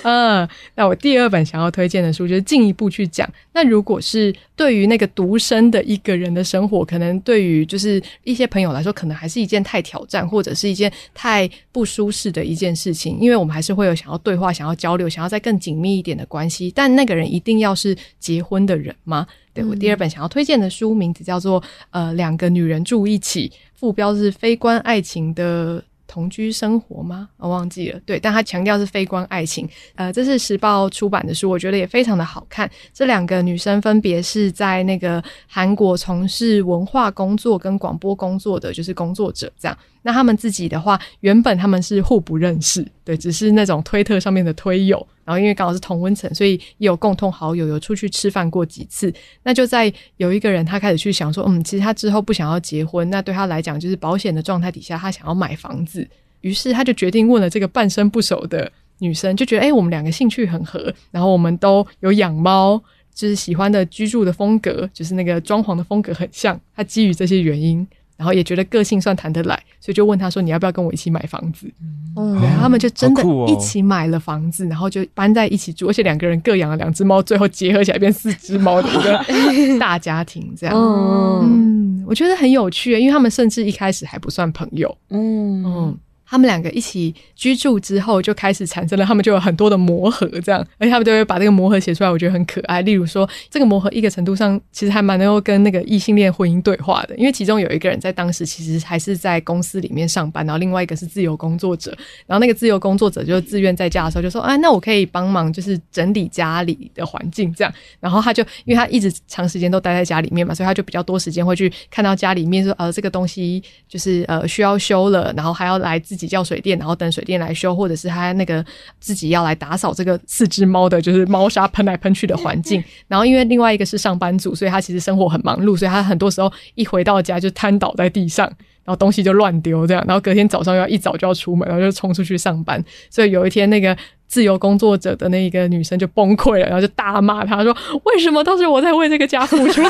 嗯，那我第二本想要推荐的书，就是进一步去讲。那如果是对于那个独身的一个人的生活，可能对于就是一些朋友来说，可能还是一件太挑战，或者是一件太不舒适的一件事情。因为我们还是会有想要对话、想要交流、想要再更紧密一点的关系。但那个人一定要是结婚的人吗？对，我第二本想要推荐的书名字叫做《呃两个女人住一起》，副标是非关爱情的同居生活吗？我忘记了。对，但它强调是非关爱情。呃，这是时报出版的书，我觉得也非常的好看。这两个女生分别是在那个韩国从事文化工作跟广播工作的，就是工作者这样。那他们自己的话，原本他们是互不认识，对，只是那种推特上面的推友。然后因为刚好是同温层，所以也有共同好友，有出去吃饭过几次。那就在有一个人他开始去想说，嗯，其实他之后不想要结婚，那对他来讲就是保险的状态底下，他想要买房子。于是他就决定问了这个半生不熟的女生，就觉得，诶，我们两个兴趣很合，然后我们都有养猫，就是喜欢的居住的风格，就是那个装潢的风格很像。他基于这些原因。然后也觉得个性算谈得来，所以就问他说：“你要不要跟我一起买房子？”嗯，然后他们就真的一起买了房子，然后就搬在一起住，而且两个人各养了两只猫，最后结合起来变四只猫的一个 大家庭。这样，嗯，我觉得很有趣，因为他们甚至一开始还不算朋友。嗯嗯。他们两个一起居住之后，就开始产生了，他们就有很多的磨合，这样，而且他们就会把这个磨合写出来，我觉得很可爱。例如说，这个磨合一个程度上，其实还蛮能够跟那个异性恋婚姻对话的，因为其中有一个人在当时其实还是在公司里面上班，然后另外一个是自由工作者，然后那个自由工作者就自愿在家的时候就说：“哎，那我可以帮忙，就是整理家里的环境这样。”然后他就因为他一直长时间都待在家里面嘛，所以他就比较多时间会去看到家里面说：“呃，这个东西就是呃需要修了，然后还要来自。”自己叫水电，然后等水电来修，或者是他那个自己要来打扫这个四只猫的，就是猫砂喷来喷去的环境。然后因为另外一个是上班族，所以他其实生活很忙碌，所以他很多时候一回到家就瘫倒在地上。然后东西就乱丢这样，然后隔天早上要一早就要出门，然后就冲出去上班。所以有一天，那个自由工作者的那一个女生就崩溃了，然后就大骂他说：“为什么都是我在为这个家付出？”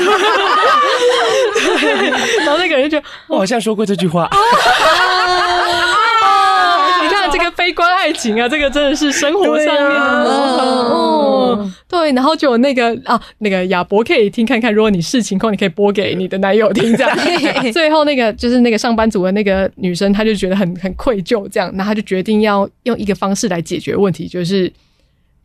然后那个人就我好像说过这句话。这个悲观爱情啊，这个真的是生活上面的哦。对，然后就有那个啊，那个亚伯可以听看看，如果你是情况，你可以播给你的男友听。这样，最后那个就是那个上班族的那个女生，她就觉得很很愧疚，这样，那她就决定要用一个方式来解决问题，就是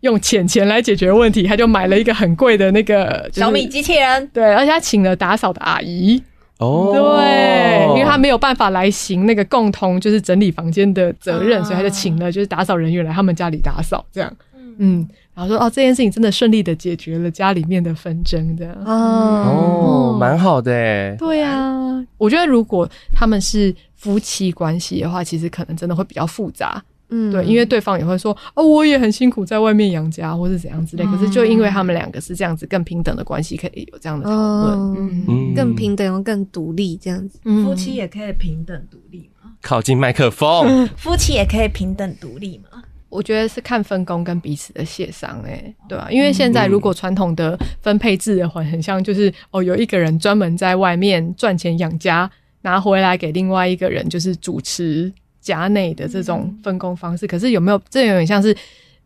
用钱钱来解决问题。她就买了一个很贵的那个小米机器人，对，而且她请了打扫的阿姨。哦，对，因为他没有办法来行那个共同就是整理房间的责任，所以他就请了就是打扫人员来他们家里打扫，这样，嗯，然后说哦，这件事情真的顺利的解决了家里面的纷争，这样，哦，蛮好的诶，对啊，我觉得如果他们是夫妻关系的话，其实可能真的会比较复杂。嗯，对，因为对方也会说，哦，我也很辛苦在外面养家，或是怎样之类。可是就因为他们两个是这样子更平等的关系，可以有这样的讨论，嗯，更平等又更独立这样子。夫妻也可以平等独立吗？靠近麦克风，夫妻也可以平等独立吗？我觉得是看分工跟彼此的协商，哎，对啊，因为现在如果传统的分配制的话，很像就是哦，有一个人专门在外面赚钱养家，拿回来给另外一个人就是主持。家内的这种分工方式，可是有没有这有点像是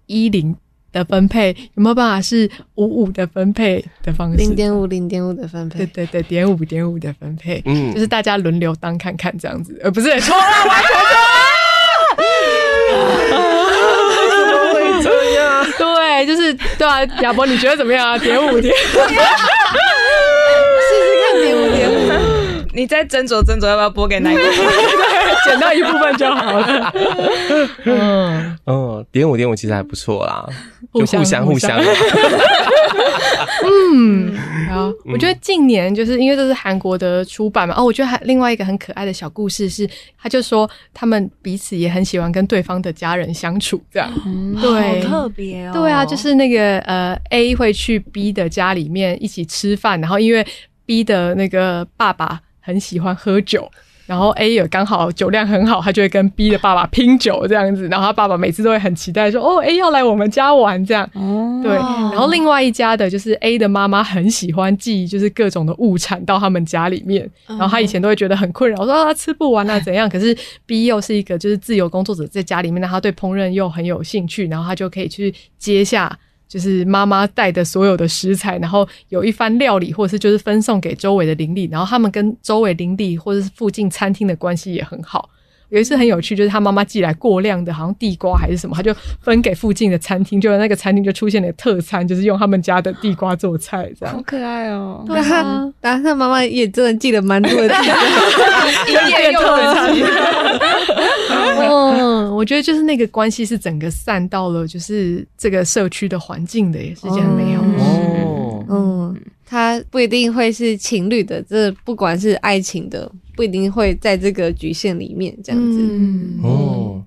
一零的分配？有没有办法是五五的分配的方式？零点五零点五的分配？对对对，点五点五的分配，嗯，就是大家轮流当看看这样子，而不是错了，完全错了，怎么会这样？对，就是对啊，亚伯你觉得怎么样啊？点五点，试试看点五点五。你再斟酌斟酌，要不要播给哪一个？捡到一部分就好了。嗯嗯，点五点五其实还不错啦，互相互相。互相 嗯，好，我觉得近年就是因为这是韩国的出版嘛，哦，我觉得还另外一个很可爱的小故事是，他就说他们彼此也很喜欢跟对方的家人相处，这样，嗯、对，好特别哦。对啊，就是那个呃，A 会去 B 的家里面一起吃饭，然后因为 B 的那个爸爸。很喜欢喝酒，然后 A 也刚好酒量很好，他就会跟 B 的爸爸拼酒这样子，然后他爸爸每次都会很期待说：“哦，A 要来我们家玩这样。”哦，对。然后另外一家的就是 A 的妈妈很喜欢寄就是各种的物产到他们家里面，然后他以前都会觉得很困扰，说啊吃不完啊怎样？可是 B 又是一个就是自由工作者，在家里面，他对烹饪又很有兴趣，然后他就可以去接下。就是妈妈带的所有的食材，然后有一番料理，或者是就是分送给周围的邻里，然后他们跟周围邻里或者是附近餐厅的关系也很好。有一次很有趣，就是他妈妈寄来过量的，好像地瓜还是什么，他就分给附近的餐厅，就那个餐厅就出现了特餐，就是用他们家的地瓜做菜，这样好可爱哦。对啊，然后他妈妈也真的寄了蛮多的，有点特餐。嗯，我觉得就是那个关系是整个散到了，就是这个社区的环境的，也是件很美好的事。哦，嗯，他不一定会是情侣的，这不管是爱情的。不一定会在这个局限里面这样子，嗯、哦，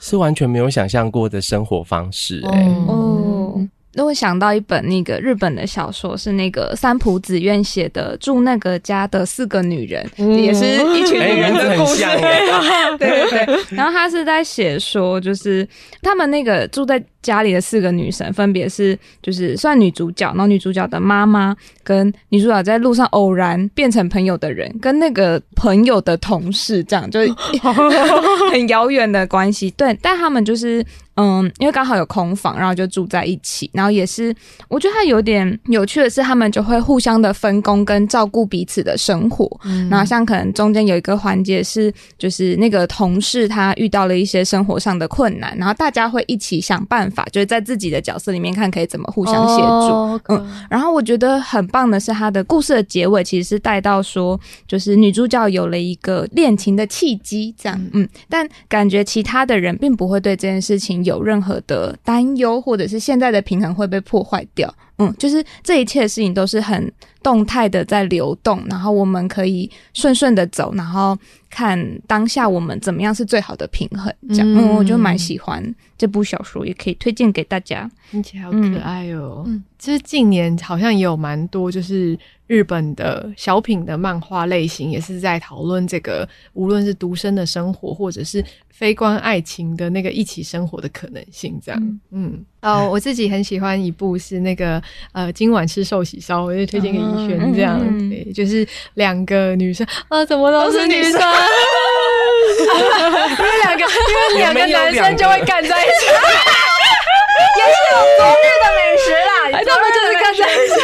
是完全没有想象过的生活方式，欸，哎，哦。那我想到一本那个日本的小说，是那个三浦紫苑写的《住那个家的四个女人》，嗯、也是一群女人。的故事。欸、对对对。然后他是在写说，就是他们那个住在家里的四个女生，分别是就是算女主角，然后女主角的妈妈，跟女主角在路上偶然变成朋友的人，跟那个朋友的同事，这样就是 很遥远的关系。对，但他们就是。嗯，因为刚好有空房，然后就住在一起。然后也是，我觉得他有点有趣的是，他们就会互相的分工跟照顾彼此的生活。嗯，然后像可能中间有一个环节是，就是那个同事他遇到了一些生活上的困难，然后大家会一起想办法，就是在自己的角色里面看可以怎么互相协助。嗯，然后我觉得很棒的是，他的故事的结尾其实是带到说，就是女主角有了一个恋情的契机，这样。嗯，但感觉其他的人并不会对这件事情。有任何的担忧，或者是现在的平衡会被破坏掉，嗯，就是这一切的事情都是很动态的在流动，然后我们可以顺顺的走，然后看当下我们怎么样是最好的平衡。这样，嗯，嗯，我就蛮喜欢这部小说，也可以推荐给大家。听起来好可爱哦。嗯，其实近年好像也有蛮多就是。日本的小品的漫画类型也是在讨论这个，无论是独身的生活，或者是非关爱情的那个一起生活的可能性，这样。嗯，嗯哦，我自己很喜欢一部是那个呃，今晚吃寿喜烧，我就推荐给怡轩，这样、嗯、对，就是两个女生啊，怎么都是女生？因为两个，因为两个男生就会干在一起，也是有昨日的美食啦，他们就是干在一起。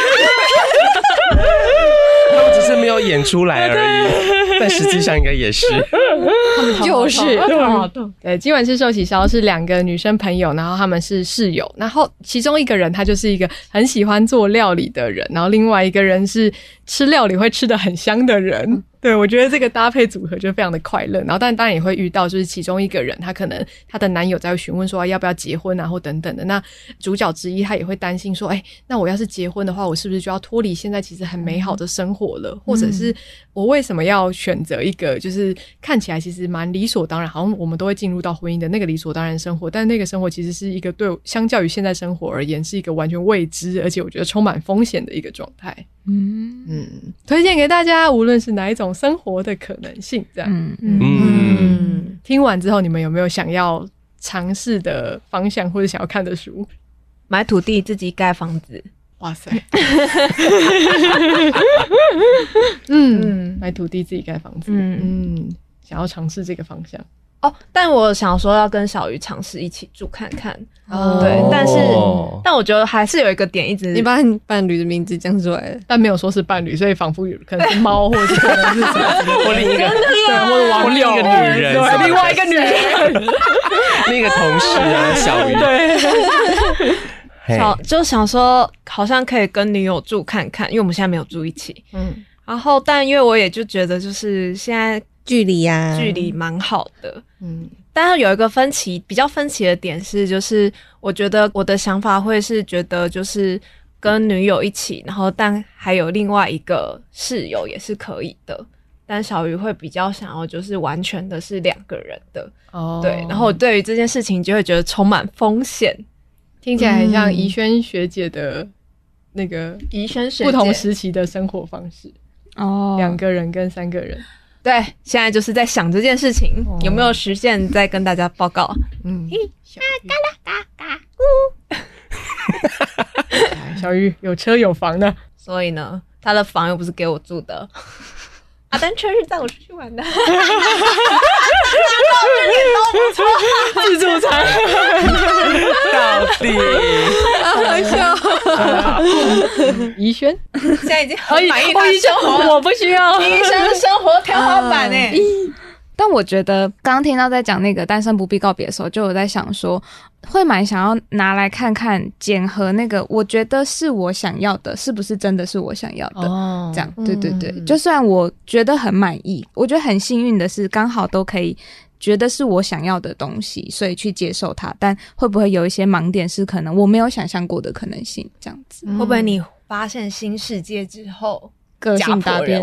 他们只是没有演出来而已，但实际上应该也是，就是对。今晚吃寿喜烧是两个女生朋友，然后他们是室友，然后其中一个人他就是一个很喜欢做料理的人，然后另外一个人是吃料理会吃得很香的人。对，我觉得这个搭配组合就非常的快乐，然后但当然也会遇到，就是其中一个人，他可能他的男友在询问说要不要结婚啊，或等等的。那主角之一他也会担心说，哎，那我要是结婚的话，我是不是就要脱离现在其实很美好的生活了？或者是我为什么要选择一个就是看起来其实蛮理所当然，好像我们都会进入到婚姻的那个理所当然生活，但那个生活其实是一个对相较于现在生活而言是一个完全未知，而且我觉得充满风险的一个状态。嗯嗯，推荐给大家，无论是哪一种生活的可能性，这样。嗯嗯，嗯，听完之后，你们有没有想要尝试的方向，或者想要看的书？买土地自己盖房子。哇塞！嗯，买土地自己盖房子。嗯嗯，想要尝试这个方向。哦，但我想说要跟小鱼尝试一起住看看，哦、对，但是但我觉得还是有一个点一直，你把你伴侣的名字讲出来了，但没有说是伴侣，所以仿佛有可能是猫，或者是另一个，对，或者另一个女人，对，另外一个女人，另一个同事啊，小鱼，对，想就想说，好像可以跟女友住看看，因为我们现在没有住一起，嗯，然后但因为我也就觉得就是现在。距离呀，距离蛮好的，嗯，但是有一个分歧，比较分歧的点是，就是我觉得我的想法会是觉得，就是跟女友一起，然后但还有另外一个室友也是可以的，但小鱼会比较想要就是完全的是两个人的，哦，对，然后我对于这件事情就会觉得充满风险，听起来很像怡萱学姐的那个怡萱学姐不同时期的生活方式，哦，两个人跟三个人。对，现在就是在想这件事情、哦、有没有实现，再跟大家报告。嗯，小鱼嘎啦嘎嘎咕，小鱼有车有房呢，所以呢，他的房又不是给我住的。啊，单车是载我出去玩的，哈哈哈哈哈，自助餐，到底，好笑，怡轩。现在已经很满意他的生活，我不需要，怡萱的生活天花板诶、欸。但我觉得刚刚听到在讲那个单身不必告别的时候，就有在想说，会蛮想要拿来看看检核那个，我觉得是我想要的，是不是真的是我想要的？哦，这样，对对对。嗯、就算我觉得很满意，我觉得很幸运的是，刚好都可以觉得是我想要的东西，所以去接受它。但会不会有一些盲点是可能我没有想象过的可能性？这样子，会不会你发现新世界之后？个性大变，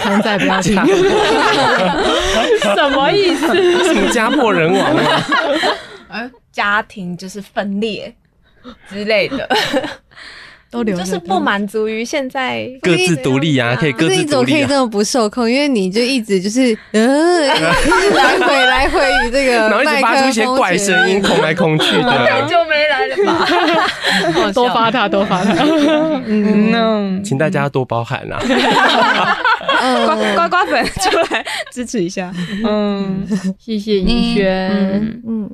常在 不要听，什么意思？什么家破人亡啊？家庭就是分裂之类的。都留就是不满足于现在各自独立啊，可以各自独立、啊。你怎么可以这么不受控？因为你就一直就是 嗯，来回来回与这个，然后一直发出一些怪声音，空来空去的。很久没来了吧？多发他，多发他。嗯，请大家多包涵啊。刮刮刮粉出来支持一下。嗯，谢谢怡萱。嗯，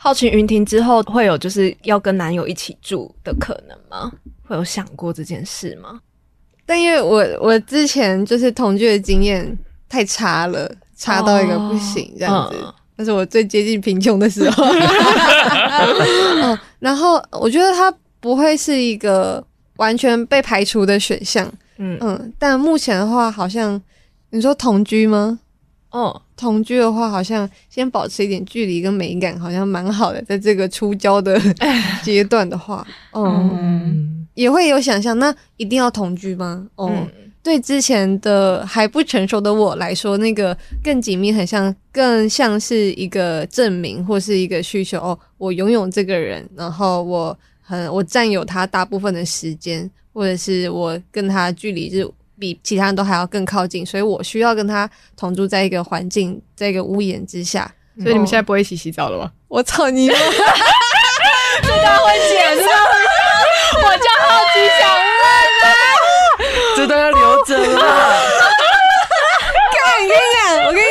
浩晴云婷之后会有就是要跟男友一起住的可能吗？会有想过这件事吗？但因为我我之前就是同居的经验太差了，差到一个不行这样子。那、哦、是我最接近贫穷的时候。嗯，然后我觉得他不会是一个完全被排除的选项。嗯嗯，但目前的话，好像你说同居吗？哦，同居的话，好像先保持一点距离跟美感，好像蛮好的。在这个初交的 阶段的话，嗯。嗯也会有想象，那一定要同居吗？哦，嗯、对，之前的还不成熟的我来说，那个更紧密，很像，更像是一个证明或是一个需求。哦，我拥有这个人，然后我很我占有他大部分的时间，或者是我跟他距离是比其他人都还要更靠近，所以我需要跟他同住在一个环境，在一个屋檐之下。所以你们现在不会一起洗澡了吗？我操你！这段会剪，这段会。我就好奇想问了，这段要留着了。看，我跟你讲，我跟你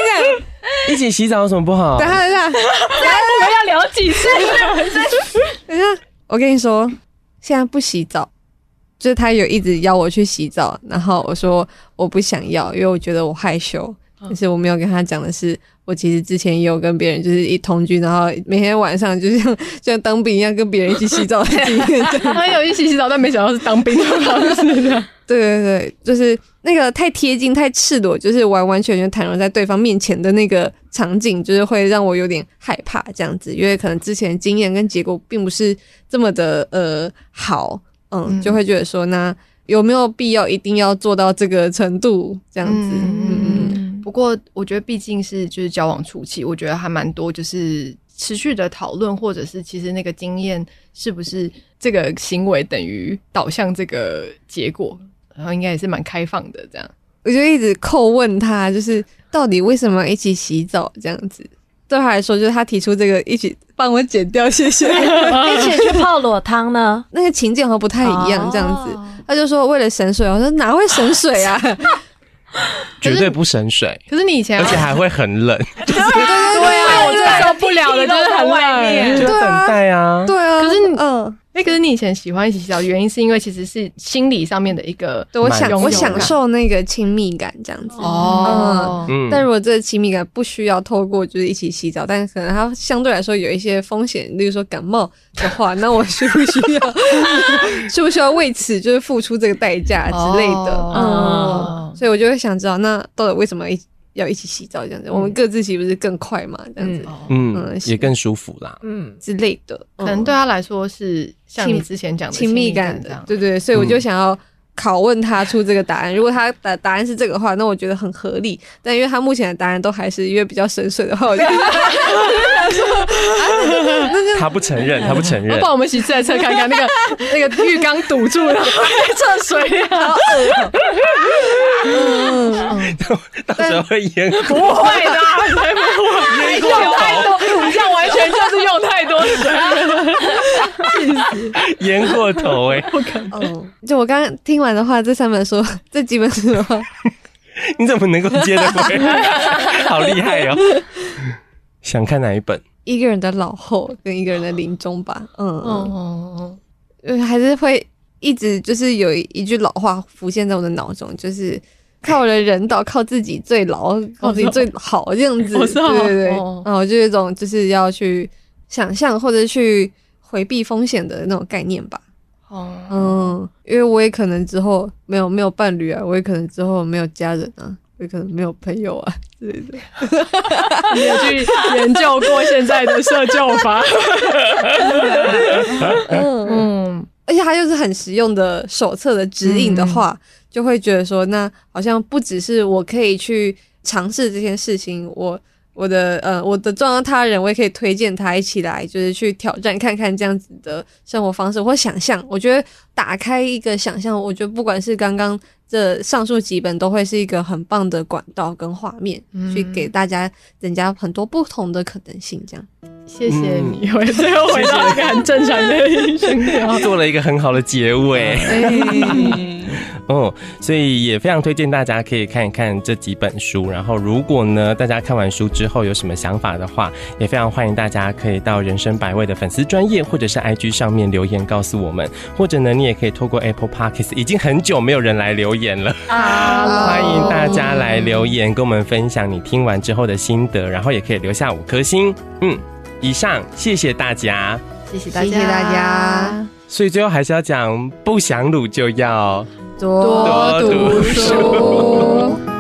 讲，一起洗澡有什么不好？等下，等下，等下，我们要聊几次？等下，我跟你说，现在不洗澡，就是他有一直邀我去洗澡，然后我说我不想要，因为我觉得我害羞。但是我没有跟他讲的是，我其实之前也有跟别人就是一同居，然后每天晚上就像像当兵一样跟别人一起洗澡的经验。他 有一起洗澡，但没想到是当兵。对对对，就是那个太贴近、太赤裸，就是完完全全袒露在对方面前的那个场景，就是会让我有点害怕这样子，因为可能之前经验跟结果并不是这么的呃好，嗯，就会觉得说，那有没有必要一定要做到这个程度这样子？嗯嗯。不过，我觉得毕竟是就是交往初期，我觉得还蛮多就是持续的讨论，或者是其实那个经验是不是这个行为等于导向这个结果，然后应该也是蛮开放的这样。我就一直叩问他，就是到底为什么一起洗澡这样子？对他来说，就是他提出这个一起帮我剪掉，谢谢。一起去泡裸汤呢？那个情景和不太一样，这样子。哦、他就说为了省水，我说哪会省水啊？绝对不省水，可是你以前，而且还会很冷，对对对啊，我最受不了的就是很冷，就等待啊，对啊，可是嗯。哎，可是你以前喜欢一起洗澡，原因是因为其实是心理上面的一个，对我享我享受那个亲密感这样子哦。嗯，但如果这个亲密感不需要透过就是一起洗澡，但是可能它相对来说有一些风险，例如说感冒的话，那我需不需要，需不需要为此就是付出这个代价之类的？嗯，所以我就会想知道，那到底为什么一。要一起洗澡这样子，我们各自洗不是更快嘛？这样子，嗯，也更舒服啦，嗯之类的。可能对他来说是像你之前讲的亲密感这样，对对。所以我就想要拷问他出这个答案。如果他的答案是这个话，那我觉得很合理。但因为他目前的答案都还是因为比较深邃的话，我就想说，他不承认，他不承认。帮我们洗自来车看看那个那个浴缸堵住了，测水啊。嗯，到时候会淹，不会的，才不会，用太多，你这样完全就是用太多水，淹过头哎，不可能。就我刚刚听完的话，这三本书，这几本书的话，你怎么能够接得回来？好厉害哦！想看哪一本？一个人的老后 跟一个人的临终吧。嗯嗯嗯，还是会一直就是有一句老话浮现在我的脑中，就是。靠人人道，靠自己最牢，靠自己最好这样子，对对对，然后就有一种就是要去想象或者去回避风险的那种概念吧。哦，嗯，因为我也可能之后没有没有伴侣啊，我也可能之后没有家人啊，我也可能没有朋友啊之类的。你有去研究过现在的社交法？嗯嗯，而且它又是很实用的手册的指引的话。就会觉得说，那好像不只是我可以去尝试这件事情，我我的呃我的撞到他人，我也可以推荐他一起来，就是去挑战看看这样子的生活方式或想象。我觉得打开一个想象，我觉得不管是刚刚这上述几本，都会是一个很棒的管道跟画面，嗯、去给大家增加很多不同的可能性。这样，谢谢你，我最后回到一个很正常的音频，做了一个很好的结尾。欸 哦，所以也非常推荐大家可以看一看这几本书。然后，如果呢大家看完书之后有什么想法的话，也非常欢迎大家可以到人生百味的粉丝专业或者是 IG 上面留言告诉我们。或者呢，你也可以透过 Apple Podcast，已经很久没有人来留言了啊，欢迎大家来留言跟我们分享你听完之后的心得，然后也可以留下五颗星。嗯，以上谢谢大家，谢谢大家，谢谢大家。所以最后还是要讲，不想卤就要。多读书。